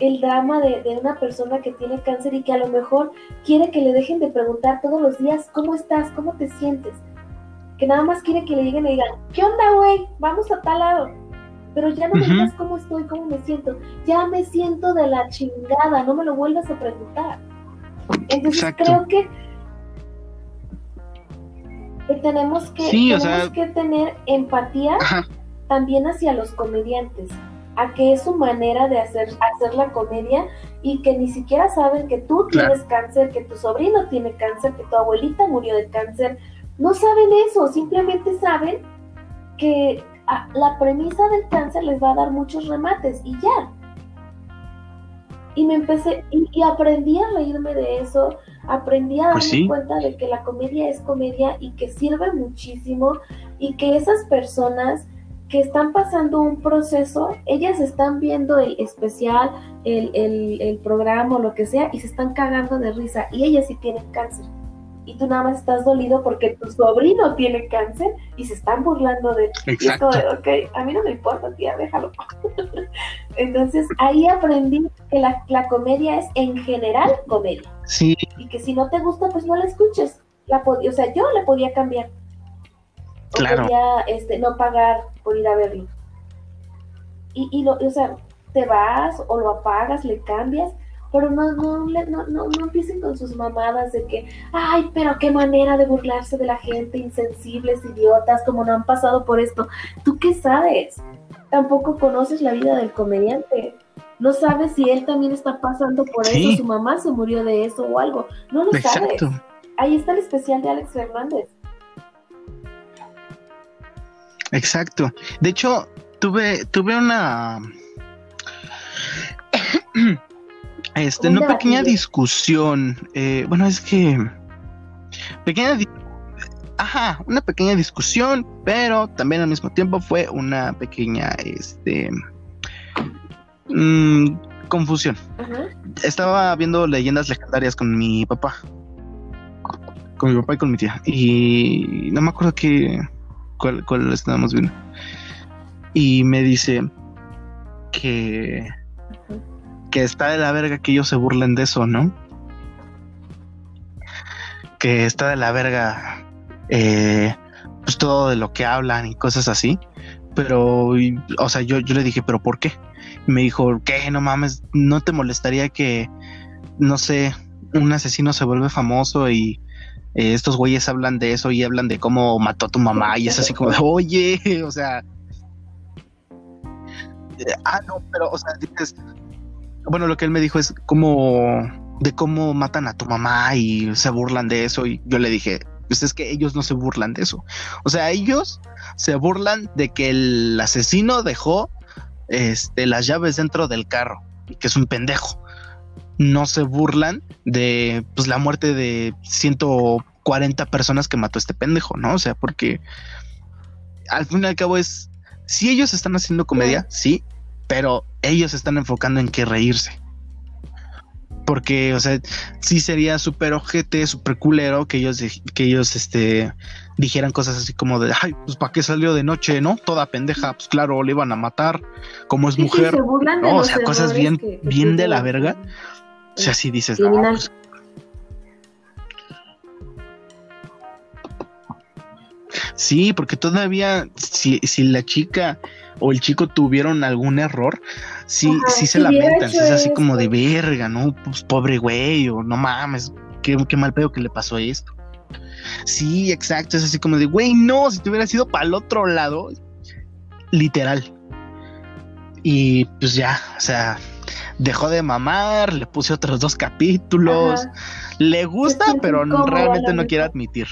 el drama de, de, una persona que tiene cáncer y que a lo mejor quiere que le dejen de preguntar todos los días, ¿cómo estás? ¿Cómo te sientes? Que nada más quiere que le lleguen y digan, ¿qué onda, güey? Vamos a tal lado. Pero ya no me digas cómo estoy, cómo me siento. Ya me siento de la chingada, no me lo vuelvas a preguntar. Entonces creo que, tenemos que, tenemos que tener empatía también hacia los comediantes, a que es su manera de hacer, hacer la comedia y que ni siquiera saben que tú tienes cáncer, que tu sobrino tiene cáncer, que tu abuelita murió de cáncer, no saben eso, simplemente saben que ah, la premisa del cáncer les va a dar muchos remates y ya. Y me empecé, y, aprendí a reírme de eso, aprendí a pues darme cuenta de que la comedia es comedia y que sirve muchísimo y que esas personas que están pasando un proceso, ellas están viendo el especial, el, el, el programa o lo que sea y se están cagando de risa y ellas sí tienen cáncer y tú nada más estás dolido porque tu sobrino tiene cáncer y se están burlando de
Exacto.
Y ok, a mí no me importa, tía, déjalo. Entonces ahí aprendí que la, la, comedia es en general comedia.
Sí.
Y que si no te gusta, pues no la escuches. La o sea, yo le podía cambiar. O
claro.
podía este, no pagar por ir a verlo. Y, y lo, o sea, te vas o lo apagas, le cambias pero no, no, no, no, no empiecen con sus mamadas de que, ay, pero qué manera de burlarse de la gente, insensibles, idiotas, como no han pasado por esto. ¿Tú qué sabes? Tampoco conoces la vida del comediante. No sabes si él también está pasando por eso, su mamá se murió de eso o algo. No lo sabes. Ahí está el especial de Alex Fernández.
Exacto. De hecho, tuve, tuve una Este, una pequeña discusión. Eh, bueno, es que. Pequeña. Ajá, una pequeña discusión, pero también al mismo tiempo fue una pequeña. Este. Mm, confusión. Estaba viendo leyendas legendarias con mi papá. con mi papá y con mi tía. Y no me acuerdo qué, cuál, cuál estábamos viendo. Y me dice que, que está de la verga que ellos se burlen de eso, ¿no? Que está de la verga eh, pues todo de lo que hablan y cosas así. Pero, o sea, yo, yo le dije, ¿pero por qué? Y me dijo, ¿qué? No mames, ¿no te molestaría que, no sé, un asesino se vuelve famoso y eh, estos güeyes hablan de eso y hablan de cómo mató a tu mamá y es así como de, oye, o sea... eh, ah, no, pero, o sea, dices, bueno, lo que él me dijo es como de cómo matan a tu mamá y se burlan de eso y yo le dije, pues es que ellos no se burlan de eso. O sea, ellos se burlan de que el asesino dejó este, las llaves dentro del carro que es un pendejo. No se burlan de pues, la muerte de 140 personas que mató este pendejo, ¿no? O sea, porque al fin y al cabo es, si ellos están haciendo comedia, sí, pero ellos están enfocando en que reírse. Porque, o sea, sí sería súper ojete, súper culero que ellos, que ellos, este, dijeran cosas así como de, ay, pues para qué salió de noche, ¿no? Toda pendeja, pues claro, le iban a matar, como es
Sí, sí,
mujer.
se
No, o sea, cosas bien-
que- que
bien de la verga. O sea, si dices, no,
criminal.
pues, sí, porque todavía, si, si la chica o el chico tuvieron algún error, sí,
Ajá,
sí se lamentan, sí es así como de verga, ¿no? Pues pobre güey, o no mames, qué, qué mal pedo que le pasó esto. Sí, exacto, es así como de, güey, no, si te hubiera sido para el otro lado, literal. Y pues ya, o sea, dejó de mamar, le puse otros dos capítulos,
Ajá.
le gusta, pero
incómodo,
realmente no quiere admitir,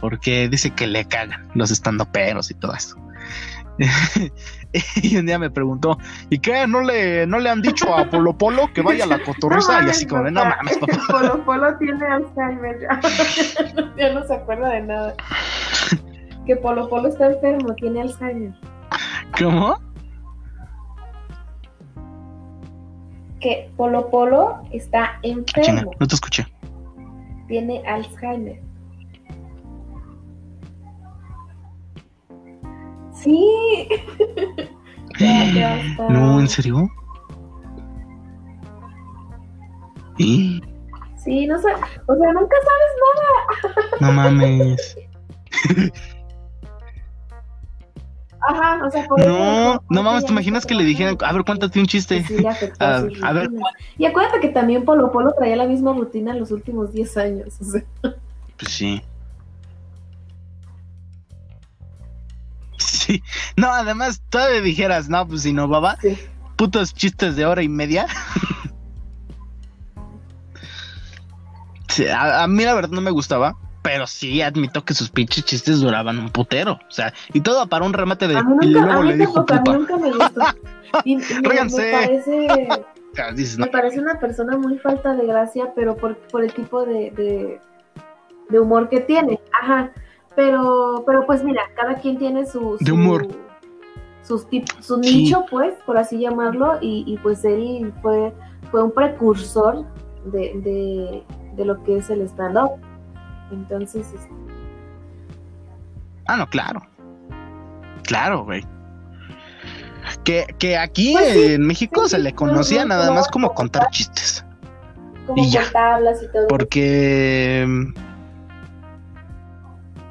porque dice que le cagan los estandoperos y todo eso. y un día me preguntó, ¿y qué? ¿No le, no le han dicho a Polo Polo que vaya a la cotorriza? y así como no mames, papá.
Polo Polo tiene Alzheimer ya. ya no se acuerda de nada. Que Polo Polo está enfermo, tiene Alzheimer.
¿Cómo?
Que Polo Polo está
Ah,
enfermo,
no te escuché.
tiene Alzheimer. Sí. ya, ya está.
No, ¿en serio? ¿Y?
Sí, no sé. O sea, nunca sabes
No mames.
Ajá, o sea, por
No, no mames, ¿te imaginas que le dijeran, a ver, cuéntate un chiste?
Sí, le afectó
A-
sus
a ver.
Y acuérdate que también Polo Polo traía la misma rutina en los últimos 10 años. O sea,
Pues sí. Sí. No, además, todavía dijeras, no, pues si no, baba,
sí.
putos chistes de hora y media. Sí, a, a mí la verdad no me gustaba, pero sí admito que sus pinches chistes duraban un putero. O sea, y todo para un remate de.
A mí
y
nunca, a
luego
mí
le dijo
a nunca me gustó. Y, me, me
Ríanse.
parece,
Dices, no,
me parece una persona muy falta de gracia, pero por, por el tipo de, de, de humor que tiene. Ajá. Pero, pero pues mira, cada quien tiene su,
De
su-
humor.
sus tip- su
Sí.
nicho, pues, por así llamarlo, y, y pues él fue, fue un precursor de, de, de lo que es el stand-up. Entonces, este,
Ah, no, claro. Claro, güey. Que, que aquí
Pues sí,
en México
sí,
se le conocía
no,
nada más como contar chistes.
como
Y ya.
y todo.
Porque.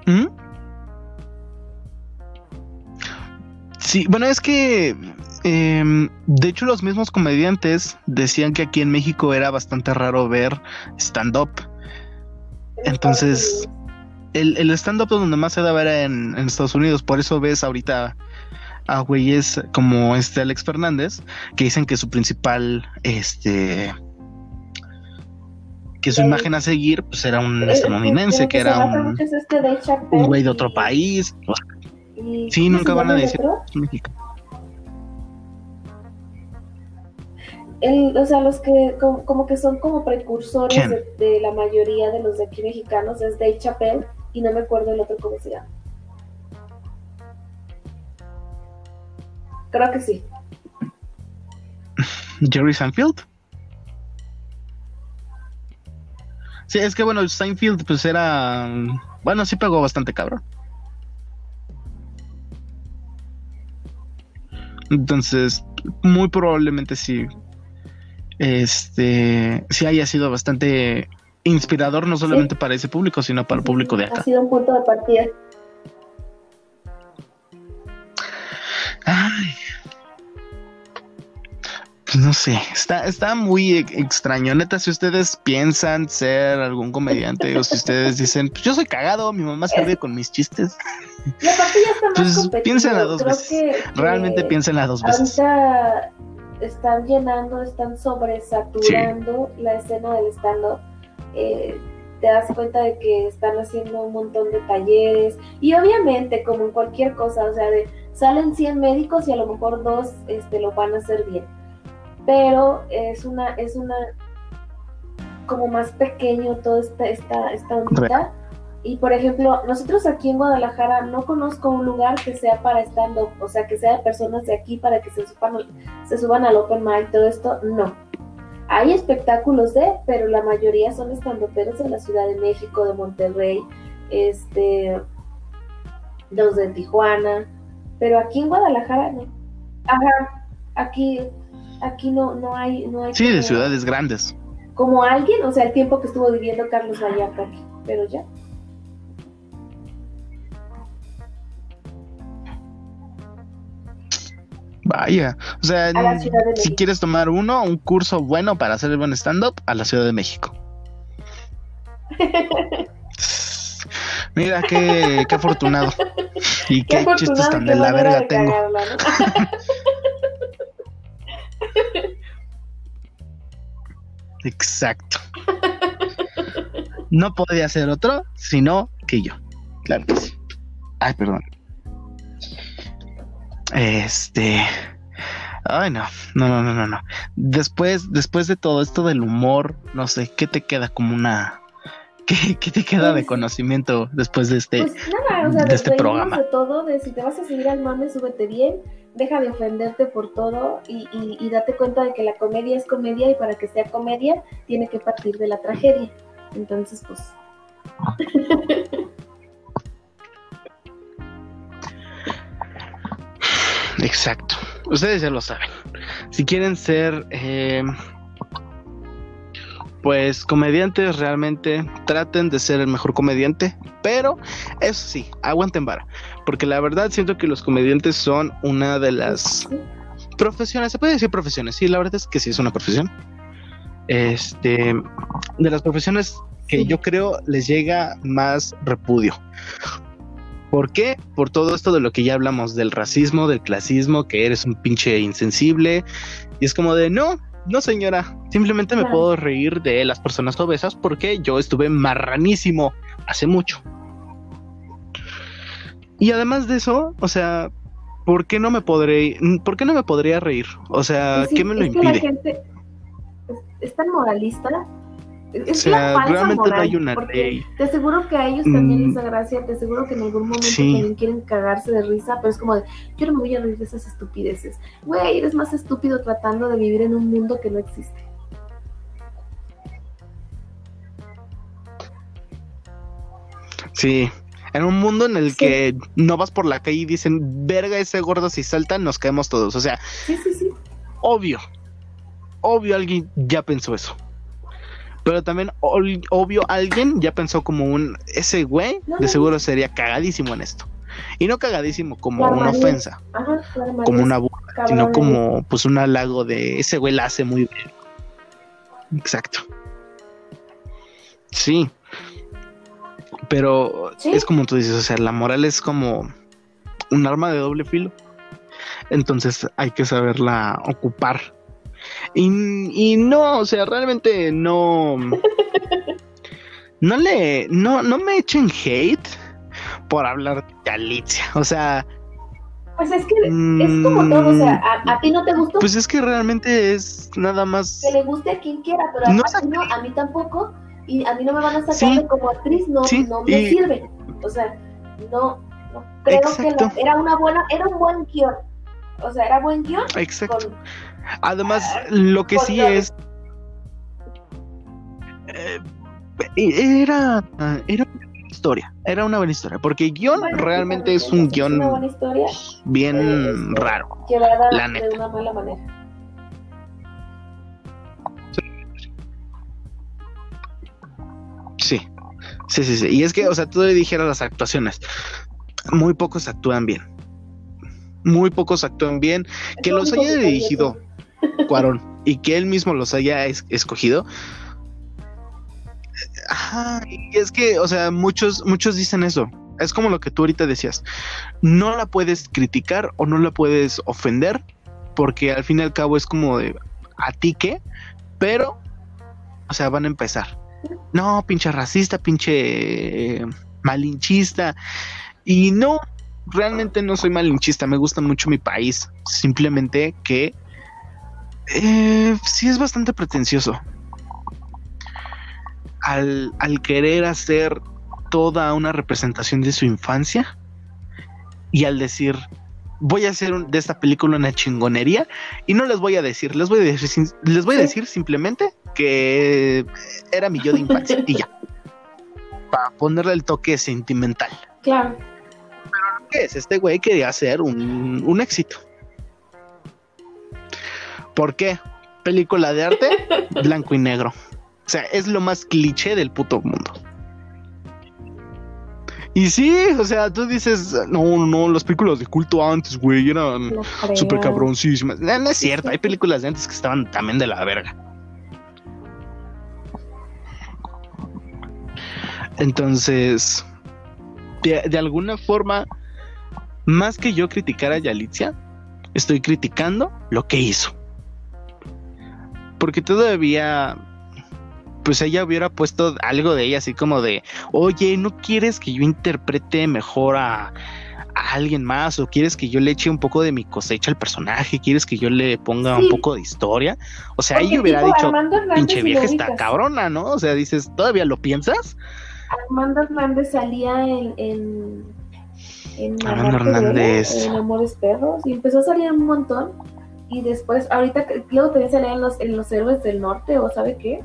¿Mm? Sí, bueno, es que. em, de hecho, los mismos comediantes decían que aquí en México era bastante raro ver stand-up.
En
entonces-. El, el stand-up donde más se da era en, en Estados Unidos. Por eso ves ahorita a güeyes como este Alex Fernández que dicen que su principal. Este. Que su imagen a seguir pues era un
el
estadounidense, que era un, un güey de otro país. O sea, Sí,
¿cómo
nunca van a decir- mexicano.
El- o sea, los que como, como que son como precursores de la mayoría de los de aquí mexicanos es Dave Chappelle y no me acuerdo el otro cómo se llama. Creo que sí.
Jerry Sanfield. Sí, es que bueno, Seinfeld pues era... Bueno, sí pegó bastante cabrón. Entonces, muy probablemente sí. Este, sí haya sido bastante inspirador, no solamente para ese público, sino para el público de acá.
Ha sido un punto de partida.
No sé, está, está muy e- extraño. Neta, si ustedes piensan ser algún comediante o si ustedes dicen, pues yo soy cagado, mi mamá se ríe con mis chistes,
Y aparte ya está más
Pues, piénsenla dos
Creo
veces.
que-
realmente piénsenla dos veces.
Ahorita están llenando, están sobresaturando la escena del stand-up. Eh, te das cuenta de que están haciendo un montón de talleres y obviamente como en cualquier cosa, o sea, de, salen 100 médicos y a lo mejor dos este, lo van a hacer bien. Pero es una, es una como más pequeño todo esta, esta, esta ondita. Y por ejemplo, nosotros aquí en Guadalajara no conozco un lugar que sea para stand-up, o sea, que sea de personas de aquí para que se suban, al- se suban al open mic, todo esto, no. Hay espectáculos de, pero la mayoría son stand-uperos de la Ciudad de México, de Monterrey, este, los de Tijuana, pero aquí en Guadalajara no. Ajá, aquí, aquí no, no hay, no hay
Sí, de ciudades grandes.
como alguien, o sea, el tiempo que estuvo viviendo Carlos Vallarta aquí, pero ya.
Vaya, o sea, si quieres tomar uno, un curso bueno para hacer el buen stand-up, a la Ciudad de México. Mira, qué, qué afortunado. Y
Qué
qué, chistes
afortunado
tan de la verga tengo.
cagarla, ¿no?
Exacto. No podía ser otro, sino que yo. Claro que sí. Ay, perdón. Este. Ay, no. No, no, no, no, no. Después, después de todo esto del humor, no sé, ¿qué te queda como una. ¿Qué, qué te queda de
Pues-
conocimiento después de este?
Pues nada, o sea,
de este programa.
de todo, de si te vas a subir al mame, súbete bien, deja de ofenderte por todo y, y, y date cuenta de que la comedia es comedia y para que sea comedia tiene que partir de la tragedia. Entonces, pues,
Exacto. Ustedes ya lo saben. Si quieren ser, eh, pues, comediantes, realmente traten de ser el mejor comediante. Pero, eso sí, aguanten vara. Porque la verdad siento que los comediantes son una de las profesiones. ¿Se puede decir profesiones? Sí, la verdad es que sí es una profesión. Este, de las profesiones que yo creo les llega más repudio. ¿Por qué? Por todo esto de lo que ya hablamos, del racismo, del clasismo, que eres un pinche insensible. Y es como de, no, no señora, simplemente me
Claro.
puedo reír de las personas obesas porque yo estuve marranísimo hace mucho. Y además de eso, o sea, ¿por qué no me podré, por qué no me podría reír? O sea,
Pues sí,
¿qué me lo
es que la
impide?
gente es tan moralista. Es
O sea, realmente no
moral,
hay una ley.
Te aseguro que a ellos también
Mm.
les da gracia, te aseguro que en algún momento
Sí.
también quieren cagarse de risa, pero es como de, yo no me voy a reír de esas estupideces. Güey, eres más estúpido tratando de vivir en un mundo que no existe.
Sí. En un mundo en el
Sí.
que no vas por la calle y dicen, verga ese gordo si saltan, nos caemos todos. O sea,
sí.
obvio. Obvio alguien ya pensó eso. Pero también obvio alguien ya pensó como un ese güey de seguro sería cagadísimo en esto. Y no cagadísimo como una ofensa,
Ajá,
como una burla, sino como pues un halago de ese güey la hace muy bien. Exacto. Sí. Pero
Sí.
es como tú dices, o sea, la moral es como un arma de doble filo. Entonces hay que saberla ocupar. Y, y no, o sea, realmente no. No le. No, no me echen hate por hablar de Alicia. O sea,
Pues es que es como todo, o sea, a, a ti no te gustó,
Mm. pues es que realmente es nada más.
que le guste a quien quiera, pero a,
No
a
es
ti no, a mí tampoco, y a mí no me van a sacar
Sí.
de como actriz, no,
Sí,
no me
y-
sirve. O sea, no, no creo
Exacto.
que la- era una buena, era un buen guion. O sea, era buen guion
Exacto.
con
Además, lo que sí es. eh, Era, era una historia, era una buena historia, porque guion
Bueno,
realmente es un
buena guion
bien raro.
llevada
La
de una mala manera.
Sí, sí, sí, sí. Y es que, o sea, tú le dijeras las actuaciones. Muy pocos actúan bien. Muy pocos actúan bien. Que los haya dirigido Cuarón y que él mismo los haya es- escogido. Ajá, y es que, o sea, muchos, muchos dicen eso. Es como lo que tú ahorita decías. No la puedes criticar o no la puedes ofender, porque al fin y al cabo es como de a ti qué, pero, o sea, van a empezar. No, pinche racista, pinche eh, malinchista. Y no, realmente no soy malinchista, me gusta mucho mi país. Simplemente que eh, sí es bastante pretencioso. Al, al querer hacer toda una representación de su infancia y al decir voy a hacer un- de esta película una chingonería y no les voy a decir, les voy a decir, les voy a decir simplemente que era mi yo de infancia y ya. Para ponerle el toque sentimental.
Claro.
¿Qué es? Este güey quería hacer un, un éxito. ¿Por qué? Película de arte, blanco y negro. O sea, es lo más cliché del puto mundo. Y sí, o sea, tú dices, no, no, las películas de culto antes, güey, eran súper cabroncísimas. No, no es cierto, hay películas de antes que estaban también de la verga. Entonces, de, de alguna forma, más que yo criticar a Yalitza, estoy criticando lo que hizo. Porque todavía, pues ella hubiera puesto algo de ella, así como de, oye, ¿no quieres que yo interprete mejor a, a alguien más? ¿O quieres que yo le eche un poco de mi cosecha al personaje? ¿Quieres que yo le ponga
Sí.
un poco de historia? O sea,
Porque
ella hubiera dicho, pinche vieja está cabrona, ¿no? O sea, dices, ¿todavía lo piensas?
Armando Hernández salía en, en, en
Armando
en Amores Perros, y empezó a salir un montón. Y después, ahorita, luego también salía en los, en los Héroes del Norte, o ¿sabe qué?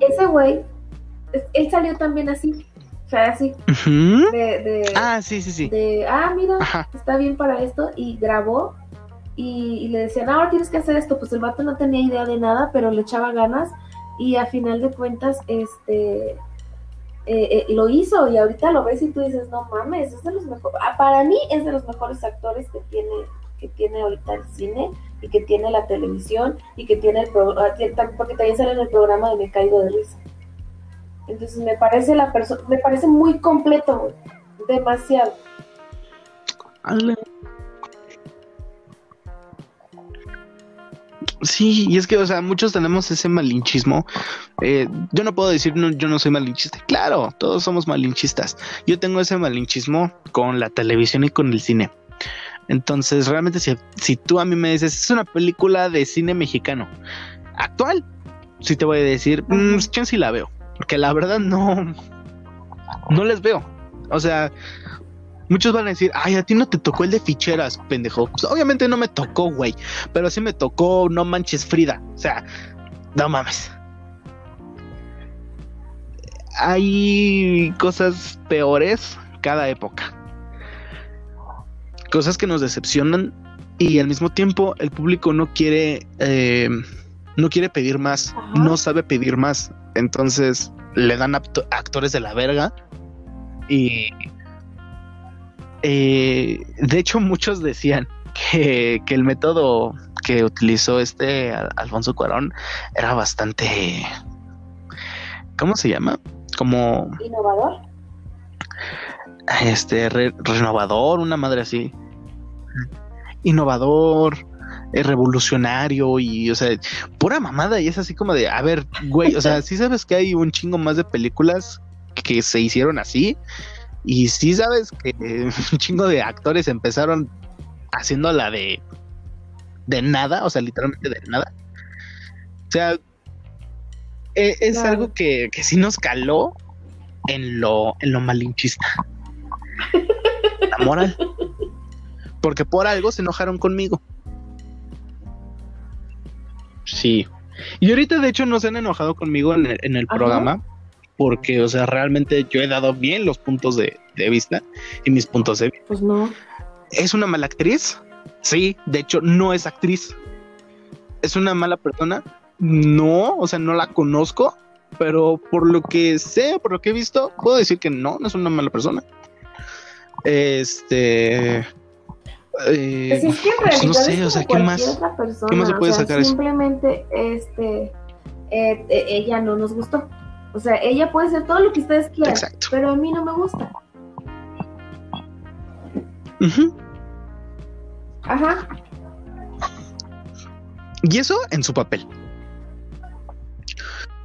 Ese güey, él salió también así, o sea, así, de, de,
Ah, sí, sí, sí.
de, ah, mira,
Ajá.
está bien para esto, y grabó, y, y le decían, "Ah, ahora tienes que hacer esto, pues el vato no tenía idea de nada, pero le echaba ganas, y a final de cuentas, este, eh, eh, lo hizo, y ahorita lo ves y tú dices, no mames, es de los mejores, para mí es de los mejores actores que tiene, que tiene ahorita el cine, y que tiene la televisión, y que tiene el programa, porque también sale en el programa de Me Caigo de Risa. Entonces me parece la persona, me parece muy completo, demasiado.
Sí, y es que, o sea, muchos tenemos ese malinchismo. Eh, yo no puedo decir, no, yo no soy malinchista. Claro, todos somos malinchistas. Yo tengo ese malinchismo con la televisión y con el cine. Entonces, realmente, si, si tú a mí me dices, es una película de cine mexicano actual, sí te voy a decir, mm, chance y la veo. Porque la verdad no, no les veo. O sea, Muchos van a decir, ay, a ti no te tocó el de ficheras, pendejo. Pues, obviamente no me tocó, güey. Pero sí me tocó No Manches Frida. O sea, no mames. Hay cosas peores cada época. Cosas que nos decepcionan y al mismo tiempo el público no quiere, eh, no quiere pedir más,
Ajá.
no sabe pedir más. Entonces le dan actores de la verga y eh, de hecho, muchos decían que, que el método que utilizó este Al- Alfonso Cuarón era bastante. ¿Cómo se llama? Como
Innovador.
este re- renovador, una madre así. Innovador, eh, revolucionario y, o sea, pura mamada. Y es así como de, a ver, güey, o sea, sí sabes que hay un chingo más de películas que se hicieron así. Y sí sabes que un chingo de actores empezaron haciendo la de de nada, o sea, literalmente de nada. O sea, e- es
Claro.
algo que, que sí nos caló en lo, en lo malinchista. La moral. Porque por algo se enojaron conmigo. Sí. Y ahorita, de hecho, no se han enojado conmigo en el, en el programa, porque, o sea, realmente yo he dado bien los puntos de, de vista y mis puntos de vista.
Pues no.
¿Es una mala actriz? Sí, de hecho, no es actriz. ¿Es una mala persona? No, o sea, no la conozco, pero por lo que sé, por lo que he visto, puedo decir que no, no es una mala persona. Este. eh,
Pues es que en
pues
realidad
no sé,
es
o sea, ¿qué más?
persona,
qué más se puede
o sea,
sacar eso?
Simplemente, este, eh, eh, ella no nos gustó. O sea, ella puede ser todo lo que ustedes quieran,
Exacto.
pero a mí no me gusta.
ujú.
Ajá.
Y eso en su papel.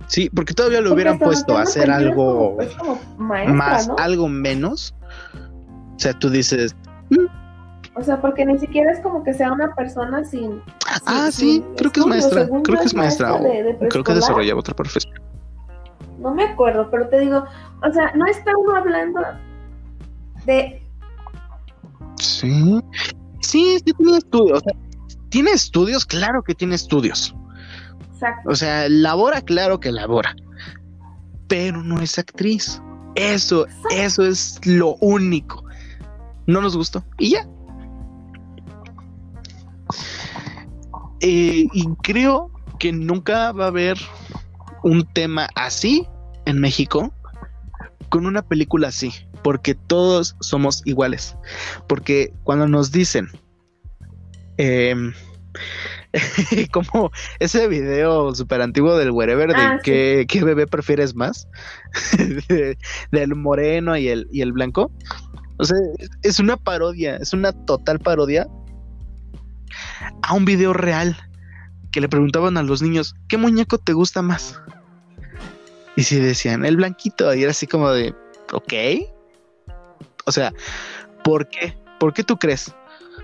Sí, porque todavía lo
Porque
hubieran puesto a hacer
es
algo
como- es como maestra,
más,
¿no?
algo menos. O sea, tú dices,
O sea, porque ni siquiera es como que sea una persona sin.
ah, sí,
sin
creo que es maestra, creo que es maestra o
de- de
creo que desarrollaba otra profesión.
No me acuerdo, pero te digo, o sea, no está uno hablando de.
Sí, sí, sí tiene estudios. O sea, tiene estudios, claro que tiene estudios.
Exacto.
O sea, labora, claro que labora. Pero no es actriz. Eso, eso es lo único. No nos gustó. Y ya. Eh, y creo que nunca va a haber un tema así en México con una película así. Porque todos somos iguales. Porque cuando nos dicen em, como ese video súper antiguo del wherever de
Ah, sí.
qué, qué bebé prefieres más De- del moreno y el, y el blanco o sea es una parodia es una total parodia a un video real que le preguntaban a los niños ¿qué muñeco te gusta más? Y si decían el blanquito y era así como de ok o sea ¿por qué? ¿por qué tú crees?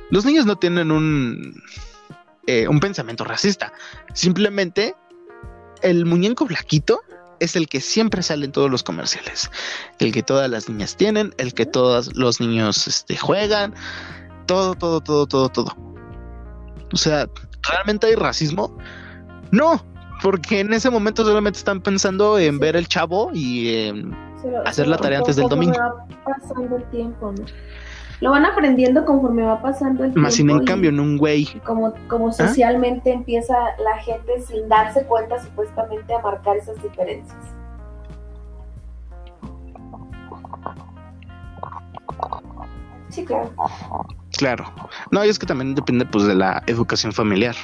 los niños no tienen un eh, un pensamiento racista. Simplemente el muñeco flaquito es el que siempre sale en todos los comerciales. El que todas las niñas tienen, el que todos los niños este, juegan. Todo, todo, todo, todo, todo. O sea, ¿realmente hay racismo? No, porque en ese momento solamente están pensando en ver el chavo y en
Se lo-
Hacer la tarea antes del domingo.
va pasando el tiempo, ¿no? Lo van aprendiendo conforme va pasando el
más sin
tiempo.
en
y-
cambio en un güey.
como, como socialmente empieza la gente sin darse cuenta supuestamente a marcar esas diferencias. Sí, claro.
Claro. No, y es que también depende pues de la educación familiar.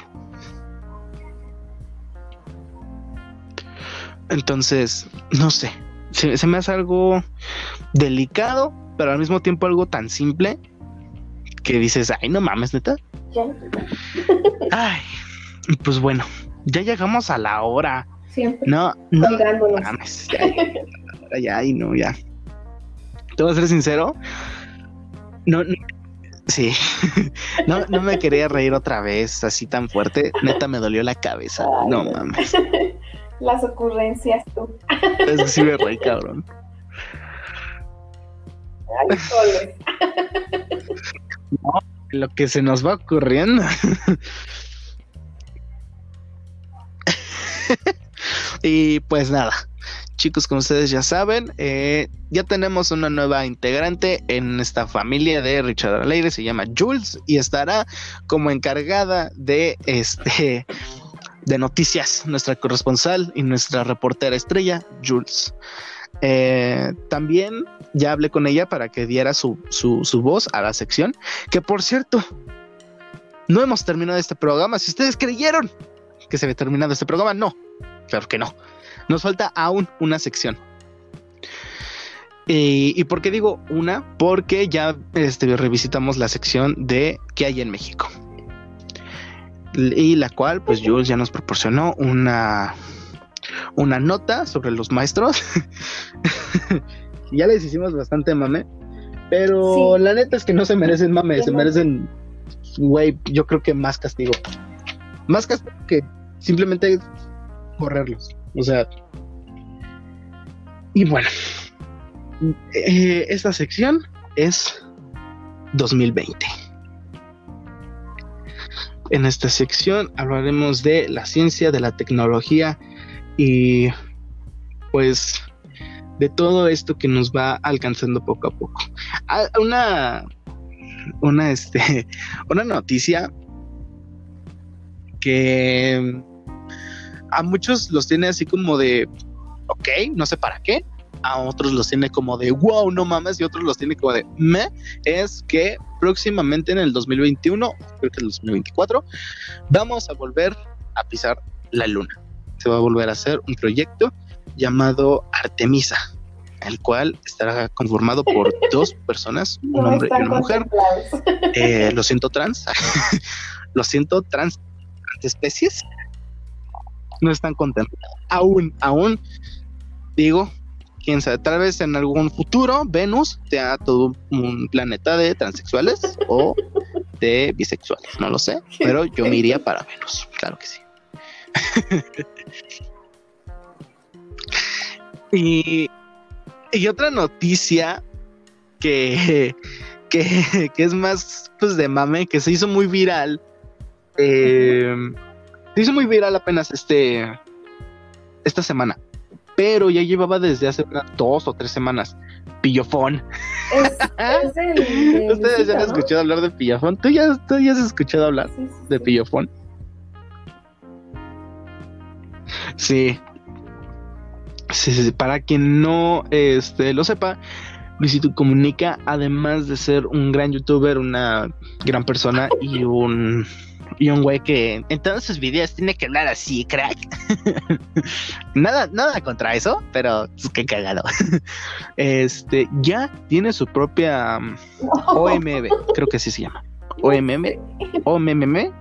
Entonces, no sé. Se, se me hace algo delicado, pero al mismo tiempo algo tan simple que dices, ay, no mames, neta.
Ya,
Ay, pues bueno, ya llegamos a la hora.
siempre
No, no mames. Ya, ya, ya, no, ya. Te voy a ser sincero. No, no- sí. No, no me quería reír otra vez así tan fuerte. Neta me dolió la cabeza. No mames.
Las ocurrencias tú.
Es que sí me reí, cabrón.
Ay, soles.
Lo que se nos va ocurriendo. y pues nada. Chicos, como ustedes ya saben, eh, ya tenemos una nueva integrante en esta familia de Richard Alegre, se llama Jules y estará como encargada de este de noticias, nuestra corresponsal y nuestra reportera estrella, Jules. Eh, también ya hablé con ella para que diera su, su, su voz a la sección, que por cierto, no hemos terminado este programa. Si ustedes creyeron que se había terminado este programa, no, claro que no. Nos falta aún una sección. Y, ¿Y por qué digo una? Porque ya este, revisitamos la sección de qué hay en México. Y la cual, pues Jules ya nos proporcionó una, una nota sobre los maestros. ya les hicimos bastante mame. Pero
Sí.
la neta es que no se merecen mame, se merecen, güey, yo creo que más castigo. Más castigo que simplemente correrlos. O sea. Y bueno. eh, esta sección es 2020. En esta sección hablaremos de la ciencia, de la tecnología y pues de todo esto que nos va alcanzando poco a poco. Ah, una una este una noticia que a muchos los tiene así como de ok, no sé para qué, a otros los tiene como de wow, no mames, y otros los tiene como de me, es que próximamente en el 2021, creo que el 2024, vamos a volver a pisar la luna. Se va a volver a hacer un proyecto llamado Artemisa, el cual estará conformado por dos personas, un hombre y una mujer. Eh, lo siento trans, lo siento trans especies. No están contentos. Aún, aún digo, quién sabe, tal vez en algún futuro Venus sea todo un planeta de transexuales o de bisexuales, no lo sé, pero yo me iría para Venus, claro que sí. y, y, otra noticia que, que, que, es más pues de mame, que se hizo muy viral, eh, se hizo muy viral apenas este esta semana pero ya llevaba desde hace unas dos o tres semanas. Pillofón. Ustedes ya han escuchado hablar de Pillofón. ¿Tú ya, has escuchado hablar de Pillofón? Sí. Sí, sí, Para quien no este, lo sepa, Luisito Comunica, además de ser un gran youtuber, una gran persona y un y un güey que en todos sus videos tiene que hablar así, crack. nada, nada contra eso, pero es que cagado. este, ya tiene su propia um, OMB, creo que así se llama. OMM, OMM,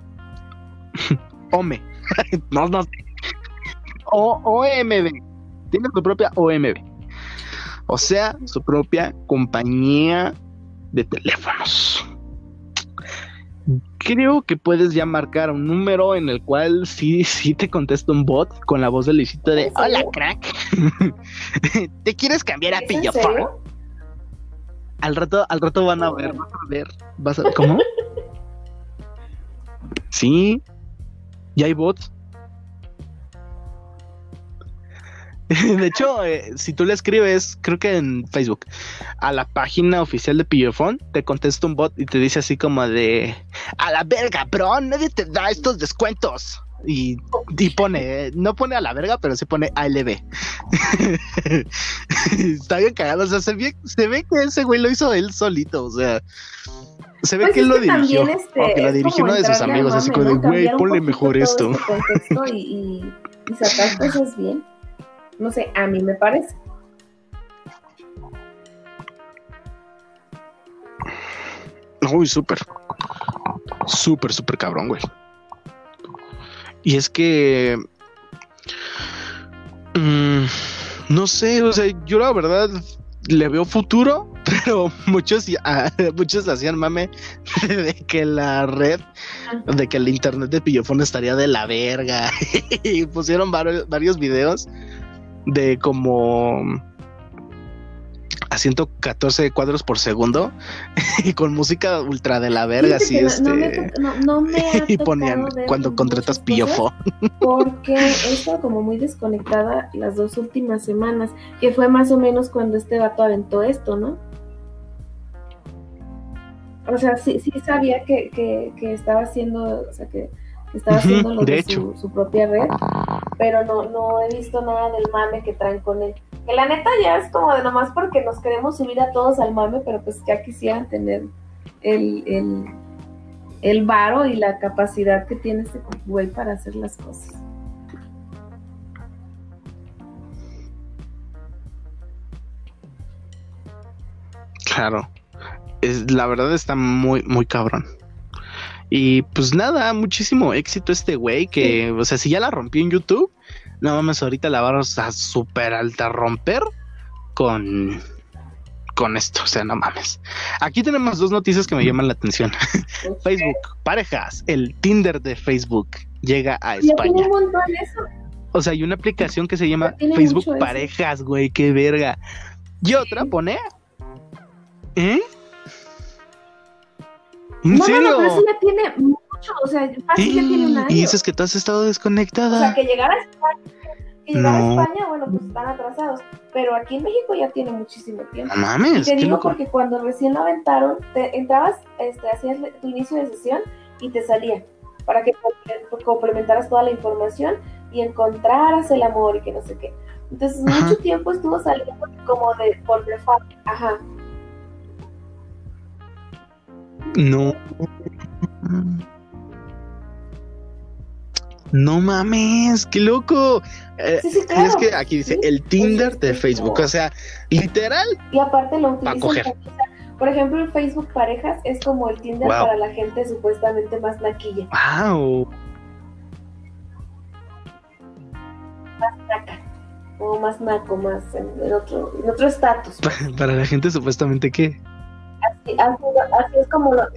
OME. no, no. O OMB. Tiene su propia OMB. O sea, su propia compañía de teléfonos creo que puedes ya marcar un número en el cual sí, sí te contesta un bot con la voz del Luisito de Hola crack. ¿Te quieres cambiar a Pillofón? Al rato, al rato van a ver, vas a ver, vas a ¿cómo? sí, ya hay bots. De hecho, eh, si tú le escribes, creo que en Facebook, a la página oficial de Pillofón, te contesta un bot y te dice así como de a la verga, bro, nadie te da estos descuentos. Y, pone, no pone a la verga, pero se pone ALB. Está bien cagado, o sea, se ve, que ese güey lo hizo él solito, o sea, se ve pues que él lo dirigió. Este, o que lo dirigió uno de sus amigos, así como de, güey, ponle mejor esto.
Este y, y sacar cosas bien. No sé, a mí me parece.
Uy, súper. Súper, súper cabrón, güey. Y es que... Mm, no sé, o sea, yo la verdad le veo futuro, pero muchos, muchos hacían mame de que la red, de que el internet de pillofón estaría de la verga. y pusieron varios, varios videos de como a 114 cuadros por segundo y con música ultra de la verga, así este.
No, me,
y ponían cuando contratas Pillofón.
Porque he estado como muy desconectada las dos últimas semanas, que fue más o menos cuando este vato aventó esto, ¿no? O sea, sí, sí sabía que, que, que estaba haciendo, o sea, que estaba haciendo lo de, Su, propia red, pero no, no he visto nada del mame que traen con él. Que la neta ya es como de nomás porque nos queremos subir a todos al mame, pero pues ya quisieran tener el, el, el varo y la capacidad que tiene este güey para hacer las cosas.
Claro. Es, la verdad está muy, muy cabrón. Y pues nada, muchísimo éxito este güey que, o sea, si ya la rompió en YouTube, no mames, ahorita la vamos a super alta romper con, con esto, o sea, no mames. Aquí tenemos dos noticias que me llaman la atención. Facebook, parejas, el Tinder de Facebook llega a España. O sea, hay una aplicación que se llama Facebook Parejas, güey, qué verga. Y otra pone... ¿Eh?
No, No, no, pero eso ya tiene mucho, o sea, fácil ya tiene un año.
Y dices que tú has estado
O sea,
desconectada.
que llegar a España, que llegar a
No.
España, bueno, pues están atrasados. Pero aquí en México ya tiene muchísimo tiempo.
No
Y
mames,
te
qué
digo
loco.
porque cuando recién lo aventaron, te entrabas, este, hacías tu inicio de sesión y te salía para que comple- complementaras toda la información y encontraras el amor y que no sé qué. Entonces,
Ajá.
mucho tiempo estuvo saliendo como de por default. Ajá.
No. No mames, qué loco. Eh,
Sí, sí,
Es
claro.
que aquí dice el Tinder
es
de Facebook. O sea, literal.
Y aparte lo utilizan.
coger.
por ejemplo, el Facebook Parejas es como el Tinder
Wow.
para la gente supuestamente más naquilla,
Wow.
naca, o más naco, más en, en otro en otro estatus.
Para la gente supuestamente qué.
Así, es como lo.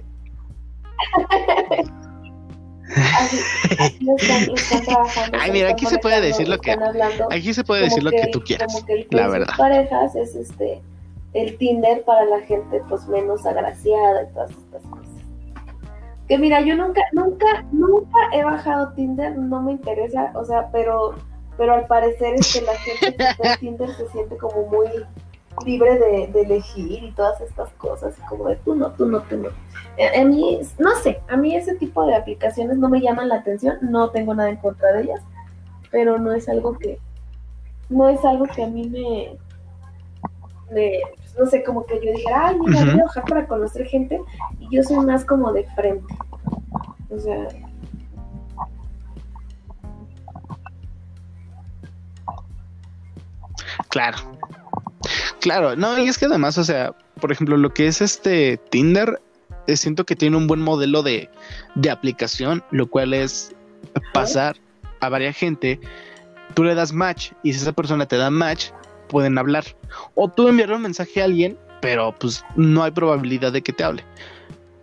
así, están, trabajando.
Ay, mira, aquí se puede decir lo que-
hablando
Aquí se puede decir lo que tú quieras.
Como que el
la verdad.
parejas es este el Tinder para la gente pues menos agraciada y todas estas cosas. Que mira, yo nunca, nunca, nunca he bajado Tinder, no me interesa, o sea, pero, pero al parecer es que la gente que está en Tinder se siente como muy libre de, de elegir y todas estas cosas, y como de tú no, tú no, tú no. A, a mí, no sé, a mí ese tipo de aplicaciones no me llaman la atención, no tengo nada en contra de ellas, pero no es algo que, no es algo que a mí me, me no sé, como que yo dijera, ay, mira, voy a bajar para conocer gente, y yo soy más como de frente. O sea,
Claro. Claro, no, y es que además, o sea, por ejemplo, lo que es este Tinder, eh, siento que tiene un buen modelo de, de aplicación, lo cual es pasar a varias gente, tú le das match y si esa persona te da match, pueden hablar. O tú enviar un mensaje a alguien, pero pues no hay probabilidad de que te hable.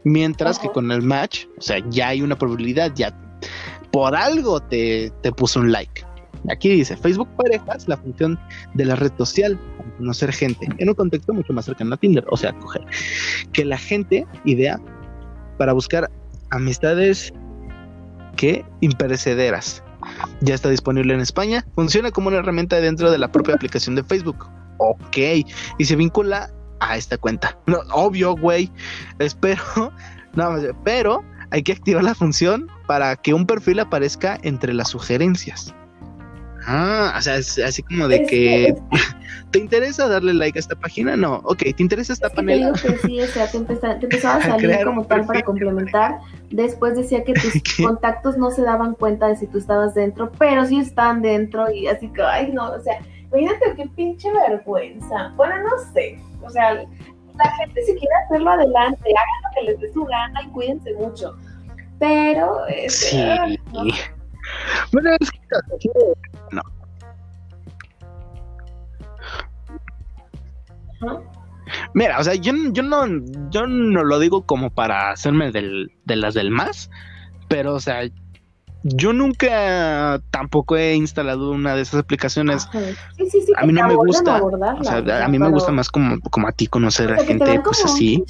Mientras que con el match, o sea, ya hay una probabilidad, ya por algo te, te puso un like. Aquí dice Facebook Parejas, la función de la red social, conocer gente en un contexto mucho más cercano a Tinder, o sea, coger. Que la gente idea para buscar amistades que imperecederas. Ya está disponible en España, funciona como una herramienta dentro de la propia aplicación de Facebook. Ok, y se vincula a esta cuenta. Obvio, güey. Espero, no, pero hay que activar la función para que un perfil aparezca entre las sugerencias. Ah, o sea, es así como de
Es
que,
que-
¿te interesa darle like a esta página? No, ok, ¿te interesa esta
es que te
panela?
digo que sí, o sea, te, empeza- te empezaba a salir como tal para complementar. Después decía que tus
¿Qué?
contactos no se daban cuenta de si tú estabas dentro, pero sí están dentro y así que, ay, no, o sea, imagínate qué pinche vergüenza. Bueno, no sé, o sea, la gente si quiere hacerlo adelante, hagan lo que les dé su gana y cuídense mucho. Pero, este,
Sí.
no,
Bueno, es que no. Mira, o sea, yo, yo no, yo no lo digo como para hacerme del, de las del más, pero o sea, yo nunca tampoco he instalado una de esas aplicaciones.
Ajá. Sí, sí, sí,
A mí no me gusta.
abordarla,
O sea, a mí me gusta más como, como a ti conocer a gente pues así.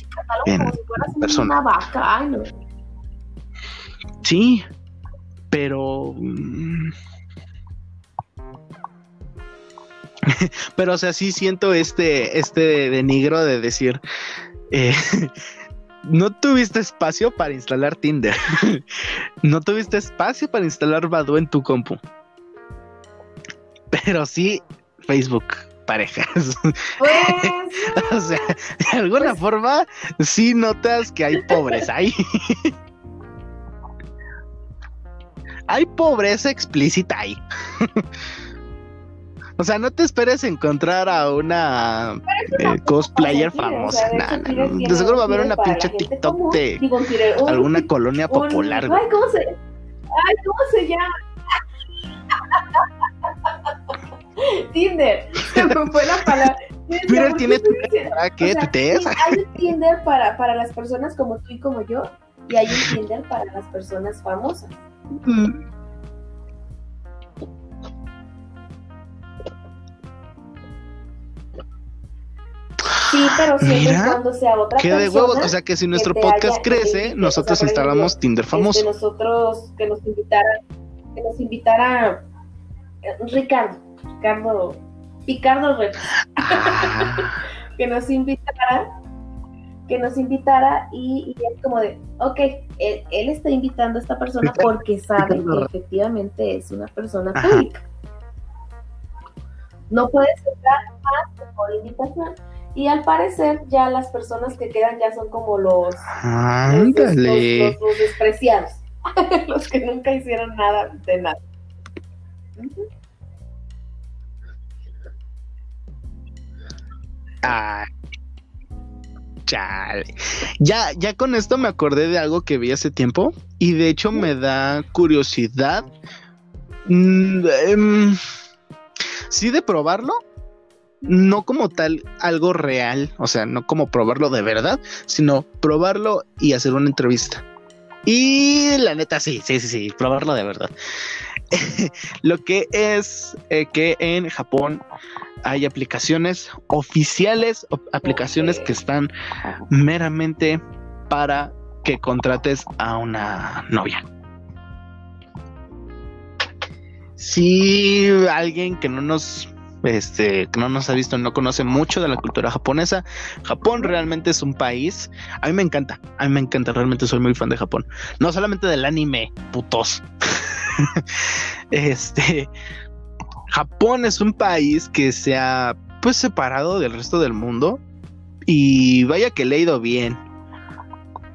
en
como si fueras
persona.
una vaca, ay, no.
Sí, pero... mm, pero, o sea, sí siento este, este denigro de decir, eh, no tuviste espacio para instalar Tinder, no tuviste espacio para instalar Badoo en tu compu, pero sí Facebook parejas.
Pues,
o sea, de alguna
Pues-
forma, sí notas que hay pobres ahí. Hay pobreza explícita ahí. o sea, no te esperes encontrar a una eh, cosplayer
Tinder, o
famosa.
sea, de
Nah, no. seguro va a haber una pinche TikTok de
Digo, un Tinder- un-
alguna colonia popular.
Ay, ¿cómo se, ay, ¿cómo se llama? Tinder. Se me fue la palabra.
Twitter tiene
¿Por qué
Twitter
sí, Hay un Tinder para, para las personas como tú y como yo, y hay un Tinder para las personas famosas. Sí, Sí, pero siempre
Mira,
cuando sea otra
Qué de huevos. O sea que si nuestro podcast
haya-
crece, nosotros instalamos Tinder famoso.
este, nosotros, que nos invitara, que nos invitara eh, Ricardo, Ricardo, Picardo Rep,
Ah,
que nos invitara, que nos invitara y, y es como de, ok, él, él está invitando a esta persona porque sabe que efectivamente es una persona
Ajá.
pública. No puedes entrar más por invitación. Y al parecer ya las personas que quedan ya son como los, los, los- los despreciados, los que nunca hicieron nada de nada.
Ah, chale. Ya, ya con esto me acordé de algo que vi hace tiempo y de hecho me da curiosidad. Mm, em, sí de probarlo, no como tal algo real, o sea, no como probarlo de verdad, sino probarlo y hacer una entrevista. Y la neta, sí, sí, sí, sí, probarlo de verdad. Lo que es eh, que en Japón hay aplicaciones oficiales, aplicaciones que están meramente para que contrates a una novia. Si alguien que no nos este que no nos ha visto no conoce mucho de la cultura japonesa, Japón realmente es un país, a mí me encanta, a mí me encanta, realmente soy muy fan de Japón, no solamente del anime, putos. este Japón es un país que se ha pues separado del resto del mundo y vaya que le ha ido bien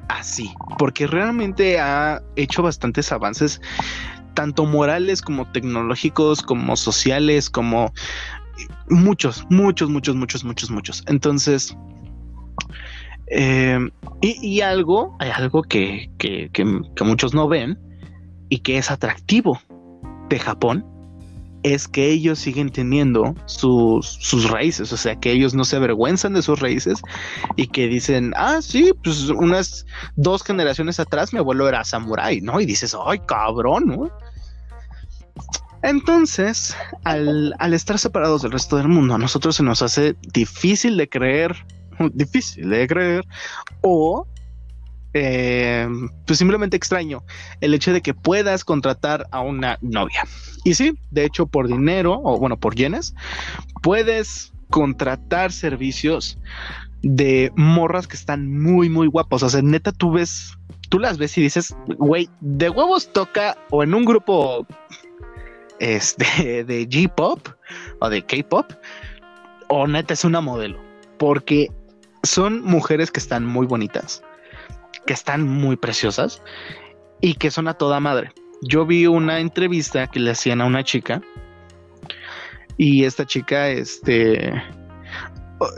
así, porque realmente ha hecho bastantes avances tanto morales como tecnológicos, como sociales, como muchos, muchos, muchos, muchos, muchos, muchos. Entonces, eh, y, algo, hay algo que, que, que muchos no ven y que es atractivo de Japón, es que ellos siguen teniendo sus, sus raíces, o sea, que ellos no se avergüenzan de sus raíces y que dicen, ah, sí, pues unas dos generaciones atrás mi abuelo era samurái, ¿no? Y dices, ay, cabrón. Entonces, al, al estar separados del resto del mundo, a nosotros se nos hace difícil de creer, difícil de creer, o eh, pues simplemente extraño el hecho de que puedas contratar a una novia. Y sí, de hecho, por dinero, o bueno, por yenes, puedes contratar servicios de morras que están muy, muy guapas. O sea, neta, tú ves, tú las ves y dices, güey, de huevos toca o en un grupo este, de G-pop o de K-pop, o neta es una modelo, porque son mujeres que están muy bonitas, que están muy preciosas y que son a toda madre. Yo vi una entrevista que le hacían a una chica y esta chica, este,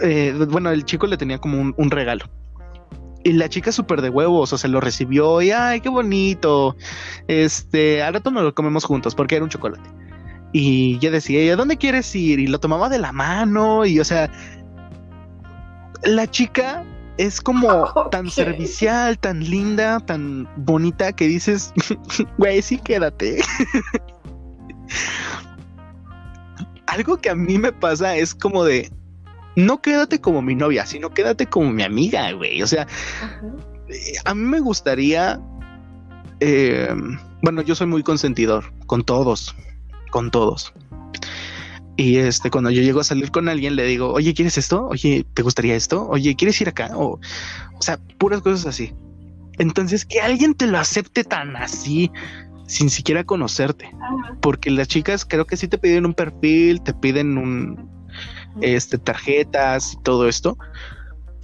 eh, bueno, el chico le tenía como un, regalo. Y la chica súper de huevos, o sea, lo recibió y ay, qué bonito. Este, al rato nos lo comemos juntos porque era un chocolate. Y yo decía, ¿y a dónde quieres ir? Y lo tomaba de la mano y, o sea, la chica es como tan servicial, tan linda, tan bonita que dices, güey, sí, quédate. Algo que a mí me pasa es como de, no quédate como mi novia, sino quédate como mi amiga, güey. O sea,
Ajá.
a mí me gustaría, eh, bueno, yo soy muy consentidor con todos, con todos. Y este, cuando yo llego a salir con alguien, le digo, oye, ¿quieres esto? Oye, ¿te gustaría esto? Oye, ¿quieres ir acá? O, o sea, puras cosas así. Entonces, que alguien te lo acepte tan así, sin siquiera conocerte. Porque las chicas creo que sí te piden un perfil, te piden un, este, tarjetas y todo esto.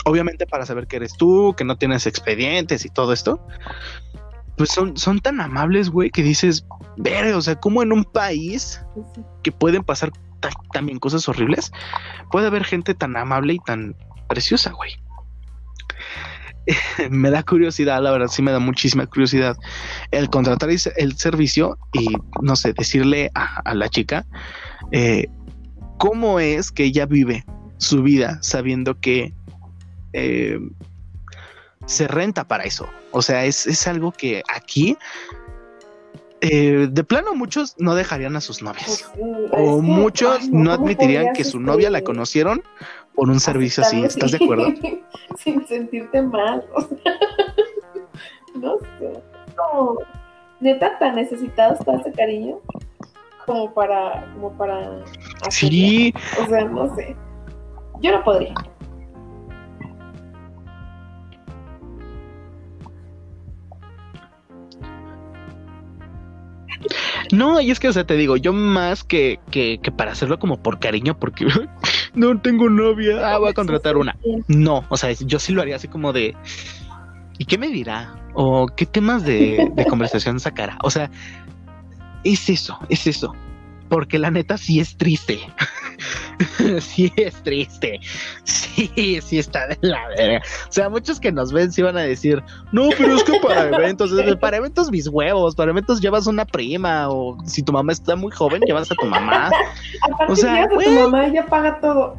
Obviamente para saber que eres tú, que no tienes expedientes y todo esto. Pues son, son tan amables, güey, que dices, ver, o sea, como en un país que pueden pasar también cosas horribles, puede haber gente tan amable y tan preciosa, güey. me da curiosidad, la verdad, sí me da muchísima curiosidad el contratar el servicio y, no sé, decirle a, a la chica eh, cómo es que ella vive su vida sabiendo que eh, se renta para eso. O sea, es, es algo que aquí, eh, de plano, muchos no dejarían a sus novias.
Pues,
O
que,
muchos
ay,
no
¿cómo
admitirían que su
este,
novia la conocieron por un servicio así. ¿Estás de acuerdo?
sin sentirte mal. o sea, no sé. Como, neta, tan necesitado está ese cariño como para, como para hacerlo.
Sí,
O sea, no sé. Yo no podría.
No, y es que, o sea, te digo, yo más que, que, que para hacerlo como por cariño, porque no tengo novia, ah, voy a contratar una. No, o sea, yo sí lo haría así como de, ¿y qué me dirá? O qué temas de, de conversación sacará. O sea, es eso, es eso. Porque la neta sí es triste. sí es triste. Sí, sí está de la verga. O sea, muchos que nos ven sí van a decir, no, pero es que para eventos, para eventos mis huevos, para eventos llevas una prima, o si tu mamá está muy joven, llevas a tu mamá.
Aparte,
O sea,
llevas a tu mamá, ella paga todo.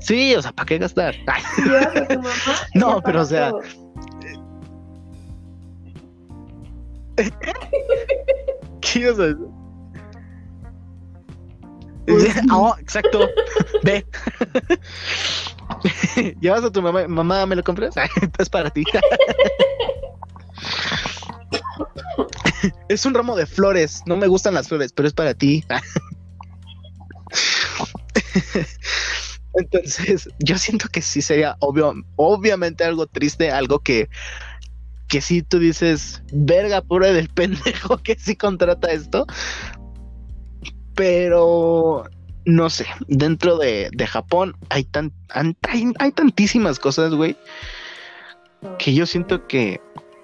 Sí, o sea, ¿para qué gastar?
Llevas a tu mamá,
No, pero, o sea,
todo.
¿Qué decir?
Sí.
Oh, exacto. Ve. Llevas a tu mamá, mamá, ¿me lo compras? es para ti. es un ramo de flores. No me gustan las flores, pero es para ti. Entonces, yo siento que sí sería obvio, obviamente algo triste, algo que, que sí tú dices, verga, pobre del pendejo que sí contrata esto. Pero no sé, dentro de, de Japón hay, tan, an- hay, hay tantísimas cosas, güey, que yo siento que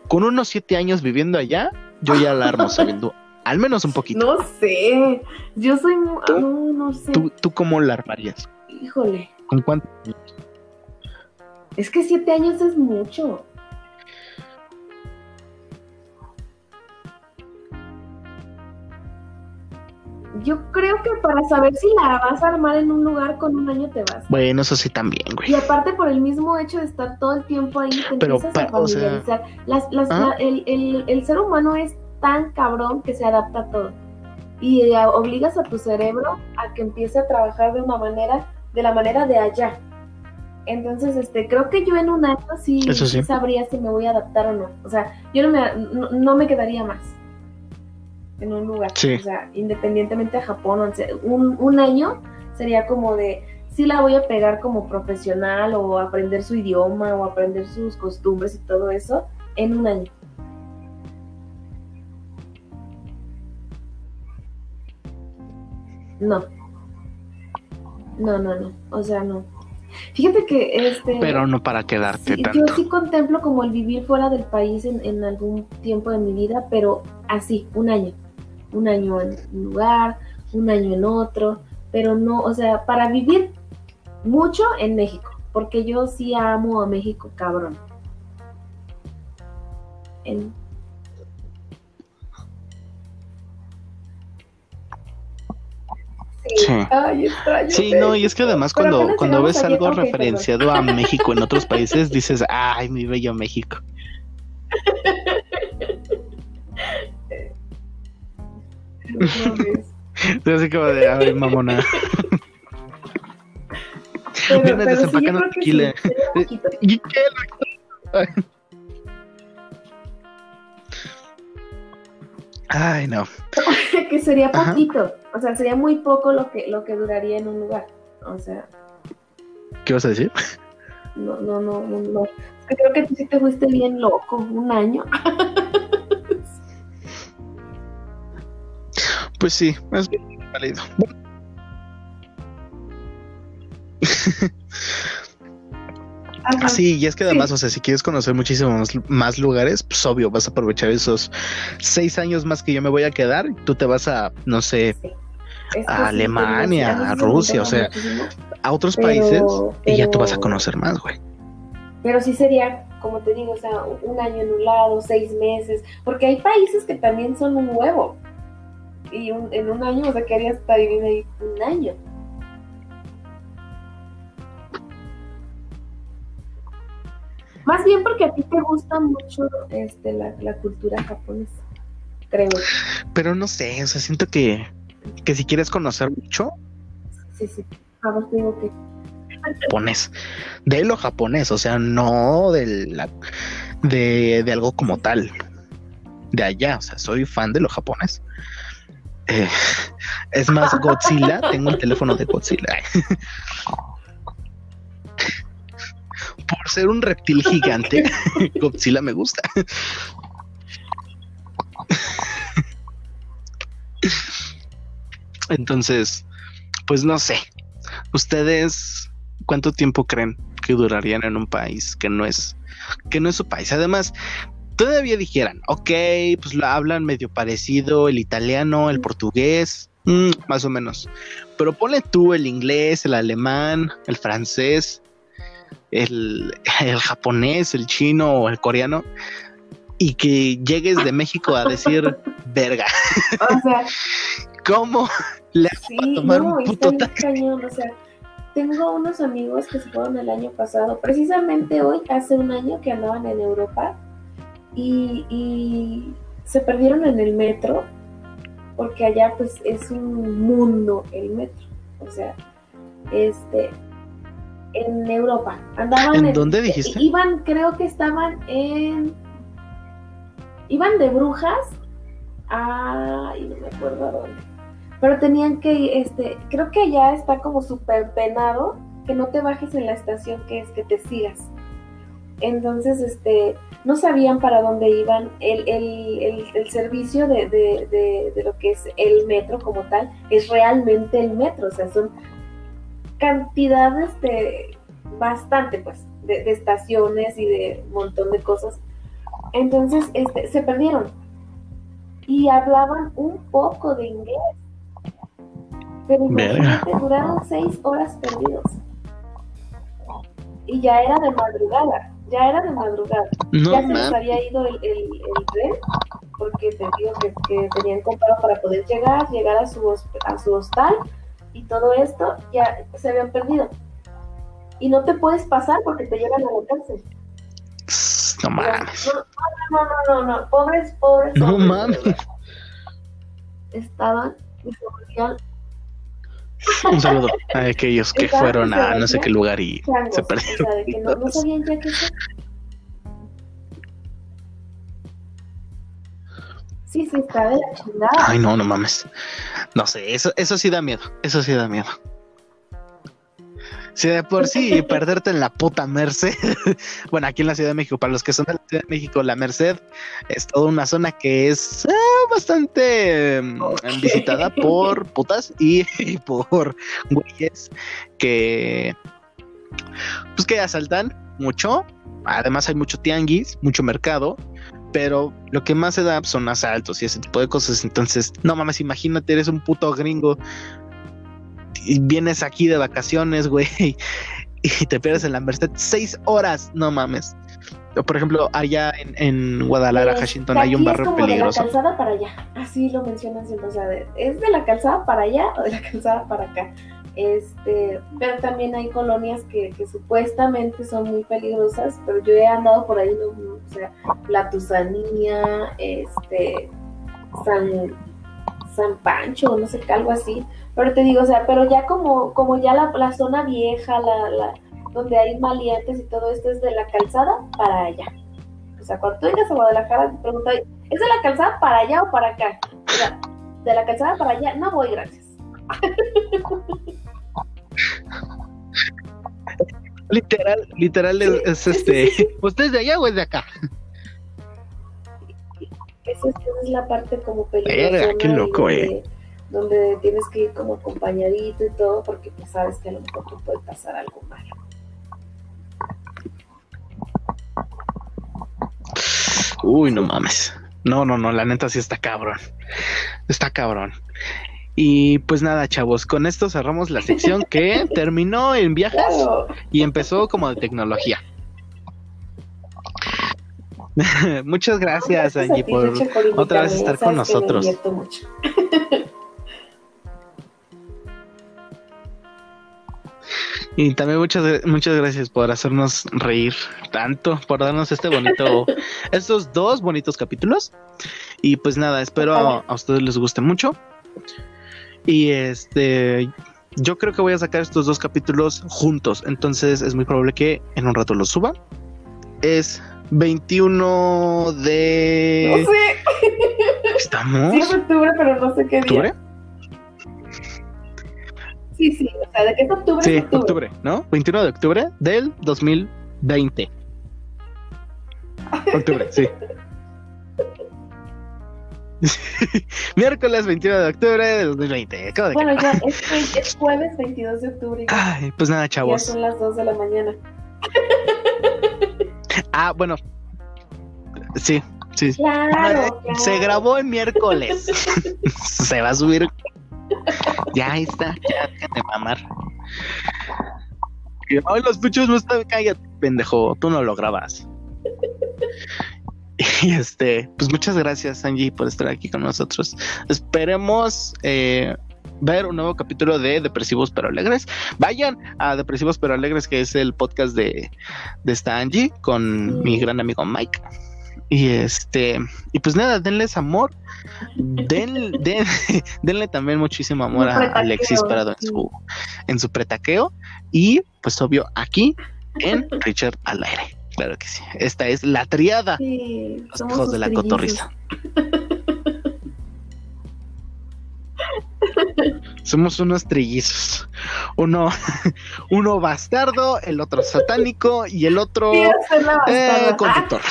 con unos siete años viviendo allá, yo ya la armo sabiendo al menos un poquito.
No sé. Yo soy.
¿Tú?
No, no sé.
¿Tú, ¿Tú cómo la armarías?
Híjole.
¿Con cuánto?
Es que siete años es mucho. Yo creo que para saber si la vas a armar en un lugar con un año te vas.
Bueno, eso sí también, güey.
Y aparte por el mismo hecho de estar todo el tiempo ahí, te
Pero
empiezas a
pa- o sea-
familiarizar. Las- las-
¿Ah?
la- el, el- el ser humano es tan cabrón que se adapta a todo. Y eh, obligas a tu cerebro a que empiece a trabajar de una manera, de la manera de allá. Entonces, este, creo que yo en un año sí,
Eso sí.
sí sabría si me voy a adaptar o no. O sea, yo no me, no, no me quedaría más en un lugar.
Sí.
O sea, independientemente a Japón, un, un año sería como de, sí la voy a pegar como profesional o aprender su idioma o aprender sus costumbres y todo eso en un año. No. No, no, no. O sea, no. Fíjate que este.
Pero no para quedarte
Sí,
tanto.
yo sí contemplo como el vivir fuera del país en, en algún tiempo de mi vida, pero así, un año. Un año en un lugar, un año en otro, pero no, o sea, para vivir mucho en México, porque yo sí amo a México, cabrón. En-
Sí.
Ay, extraño
Sí, no, y es que además cuando, cuando ves algo
perdón.
referenciado a México en otros países, dices, ay, mi bello México.
No
así como de, ay, mamona.
Pero-
Vienes
pero sí,
desempacando
que
tequila.
sí.
¿Y qué? Ay, no.
que sería
Ajá.
poquito, o sea, sería muy poco lo que lo que duraría en un lugar. O sea,
¿Qué vas a decir?
no, no, no, no, no. Es que creo que tú sí te fuiste bien loco, un año.
Pues sí, es válido.
Ajá.
Sí, y es que además,
Sí.
o sea, si quieres conocer muchísimos más, lugares, pues obvio, vas a aprovechar esos seis años más que yo me voy a quedar. Tú te vas a, no sé,
Sí.
A Alemania,
sí,
a Rusia, o sea, a otros
Pero-
países y ya tú vas a conocer más, güey.
Pero sí sería, como te digo, o sea, un año en un lado, seis meses, porque hay países que también son un huevo. Y un- en un año, o sea, ¿qué harías para vivir ahí un año? Más bien porque a ti te gusta mucho este, la, la cultura japonesa, creo.
Pero no sé, o sea, siento que, que si quieres conocer mucho,
Sí, sí. Vamos, te digo que
japonés. De lo japonés, o sea, no de, la, de, de algo como tal. De allá, o sea, soy fan de lo japonés. Eh, es más, Godzilla, tengo el teléfono de Godzilla. Por ser un reptil gigante, Godzilla me gusta. Entonces, pues no sé. ¿Ustedes cuánto tiempo creen que durarían en un país que no es que no es su país? Además, todavía dijeran, ok, pues lo hablan medio parecido el italiano, el portugués, mm, más o menos. Pero ponle tú el inglés, el alemán, el francés, el, el japonés, el chino o el coreano, y que llegues de México a decir verga.
O sea,
¿Cómo le hago
sí,
para tomar
no,
un
está
puto
bien
taxi?
cañón, o sea, tengo unos amigos que se fueron el año pasado, precisamente hoy, hace un año que andaban en Europa y, y se perdieron en el metro, porque allá pues es un mundo el metro, o sea, este, en Europa, andaban
¿En dónde dijiste?
Iban, creo que estaban en, iban de brujas a, y no me acuerdo a dónde, pero tenían que, este, creo que allá está como súper penado que no te bajes en la estación que es que te sigas. Entonces, este, no sabían para dónde iban. El, el, el, el servicio de, de, de, de lo que es el metro como tal es realmente el metro, o sea, son cantidades de bastante, pues, de, estaciones y de un montón de cosas. Entonces, este, se perdieron y hablaban un poco de inglés. Pero imagínate, duraron seis horas perdidos. Y ya era de madrugada, ya era de madrugada.
No
ya se les había ido el, el, el tren, porque te digo que, que tenían comprado para poder llegar, llegar a su, a su hostal y todo esto, ya se habían perdido. Y no te puedes pasar porque te llevan a la cárcel.
No mames.
No, no, no, no, no, pobres, pobres.
No mames.
Estaban y se volvían
Un saludo a aquellos que fueron a no sé qué lugar y
changos,
se
o
perdieron.
sea, de que no, no sabían ya. Sí, sí, está de la chingada.
Ay, no, no mames. No sé, eso, eso sí da miedo. Eso sí da miedo. Si de por sí perderte en la puta Merced, bueno, aquí en la Ciudad de México, para los que son de la Ciudad de México, la Merced es toda una zona que es ah, bastante mm, visitada por putas y, y por güeyes que, pues que asaltan mucho. Además hay mucho tianguis, mucho mercado, pero lo que más se da son asaltos y ese tipo de cosas. Entonces, no mames, imagínate, eres un puto gringo y vienes aquí de vacaciones, güey, y te pierdes en la Merced seis horas, no mames. Por ejemplo, allá en, en Guadalajara, Washington, hay un
es
barrio
como De
peligroso.
la calzada para allá. Así lo mencionan siempre. O sea, es de la calzada para allá o de la calzada para acá. Este, pero también hay colonias que, que supuestamente son muy peligrosas, pero yo he andado por ahí, no, o sea, La Tusanía, este, San, San Pancho, no sé qué, algo así. Pero te digo, o sea, pero ya como, como ya la, la zona vieja, la, la, donde hay maleantes y todo esto es de la calzada para allá. O sea, cuando tú llegas a Guadalajara, te preguntan, ¿es de la calzada para allá o para acá? O sea, de la calzada para allá, no voy, gracias.
Literal, literal es,
sí,
este. ¿Usted es de allá o es de acá?
Esa es, la parte como peligrosa.
Verga, qué loco, eh.
Donde, tienes que ir como acompañadito y todo, porque pues sabes que a lo mejor te puede pasar algo malo.
Uy, no mames. No, no, no, la neta sí está cabrón. Está cabrón. Y pues nada, chavos, con esto cerramos la sección que terminó en viajes
Claro.
y empezó como de tecnología. Muchas gracias, Angie,
ti,
por otra vez estar con nosotros. Y también muchas, muchas gracias por hacernos reír tanto, por darnos este bonito, estos dos bonitos capítulos. Y pues nada, espero a, a ustedes les guste mucho. Y este, yo creo que voy a sacar estos dos capítulos juntos, entonces es muy probable que en un rato los suba. Es 21 de...
No sé.
¿Estamos?
Sí, octubre, pero no sé qué día.
¿Octubre?
Sí, sí, o sea, de que es octubre.
Sí,
es octubre.
octubre, ¿no? 21 de octubre del 2020. Octubre, sí. Miércoles 21 de octubre de 2020. Acabo de
Bueno, ya es, es jueves 22 de octubre. ya-
Ay, pues nada,
ya
chavos.
son las 2 de la mañana.
Ah, bueno. Sí, sí.
Claro, claro.
Se grabó el miércoles. Se va a subir. Ya está, ya déjate mamar. Y, Ay, los puchos no están. Cállate, pendejo. Tú no lo grabas. Y este, pues muchas gracias, Angie, por estar aquí con nosotros. Esperemos eh, ver un nuevo capítulo de Depresivos pero Alegres. Vayan a Depresivos pero Alegres, que es el podcast de, de esta Angie con mi gran amigo Mike. Y este, y pues nada, denles amor. Den, den- denle también muchísimo amor a Alexis Prado en su, en su pretaqueo. Y pues obvio, aquí en Richard al aire. Claro que sí. Esta es la triada.
Sí,
Los hijos de la cotorriza. Somos unos trillizos. Uno, uno bastardo, el otro satánico y el otro
Sí,
eh, conductor.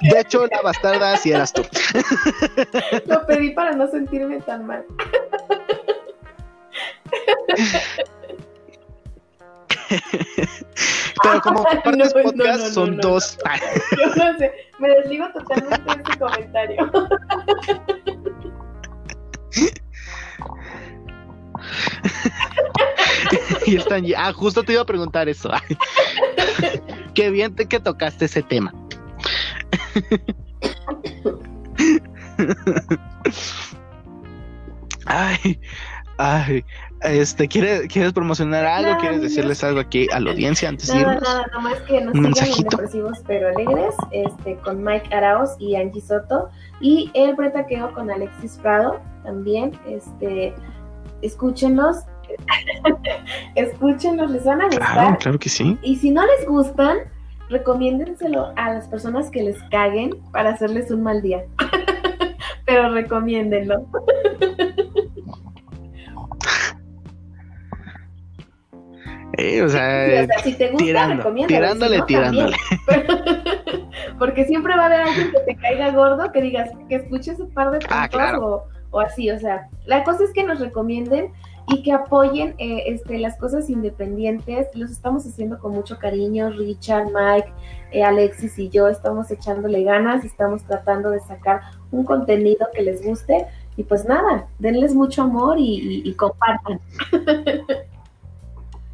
De hecho, la bastarda si eras tú.
Lo pedí para no sentirme tan mal.
Pero como compartes
No,
podcast,
no, no,
son dos.
Yo no sé, me desligo totalmente de este comentario.
y están. Ah, justo te iba a preguntar eso. Ay. Qué bien te- que tocaste ese tema. Ay, ay, este, ¿quieres, ¿quieres promocionar algo?
No,
¿Quieres
no.
decirles algo aquí a la audiencia antes de
Nada,
irnos?
nada, nomás que nos
¿Un mensajito?
Depresivos pero Alegres, este, con Mike Araos y Angie Soto, y el pretaqueo con Alexis Prado también, este, escúchenlos, escúchenlos, les van a gustar,
Claro, claro que sí.
y si no les gustan, recomiéndenselo a las personas que les caguen para hacerles un mal día, pero recomiéndenlo.
Eh, o sea,
Sí, o sea, si te gusta,
tirando, tirándole,
si no,
tirándole.
Porque siempre va a haber alguien que te caiga gordo, que digas que escuches un par de puntos
Ah, claro.
o, o así. O sea, la cosa es que nos recomienden y que apoyen eh, este, las cosas independientes. Los estamos haciendo con mucho cariño. Richard, Mike, eh, Alexis y yo estamos echándole ganas y estamos tratando de sacar un contenido que les guste. Y pues nada, denles mucho amor y, y- y compartan.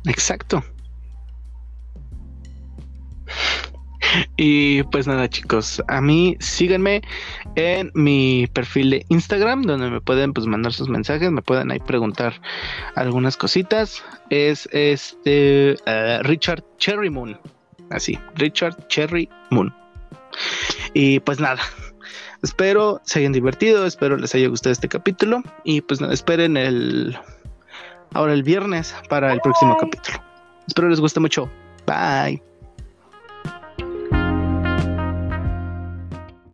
Exacto. Y pues nada, chicos, a mí síganme en mi perfil de Instagram, donde me pueden pues mandar sus mensajes, me pueden ahí preguntar algunas cositas. Es este eh, Richard Cherry Moon, así, Richard Cherry Moon. Y pues nada, espero se hayan divertido, espero les haya gustado este capítulo y pues nada, esperen el ahora el viernes para el próximo capítulo. Espero les guste mucho. Bye.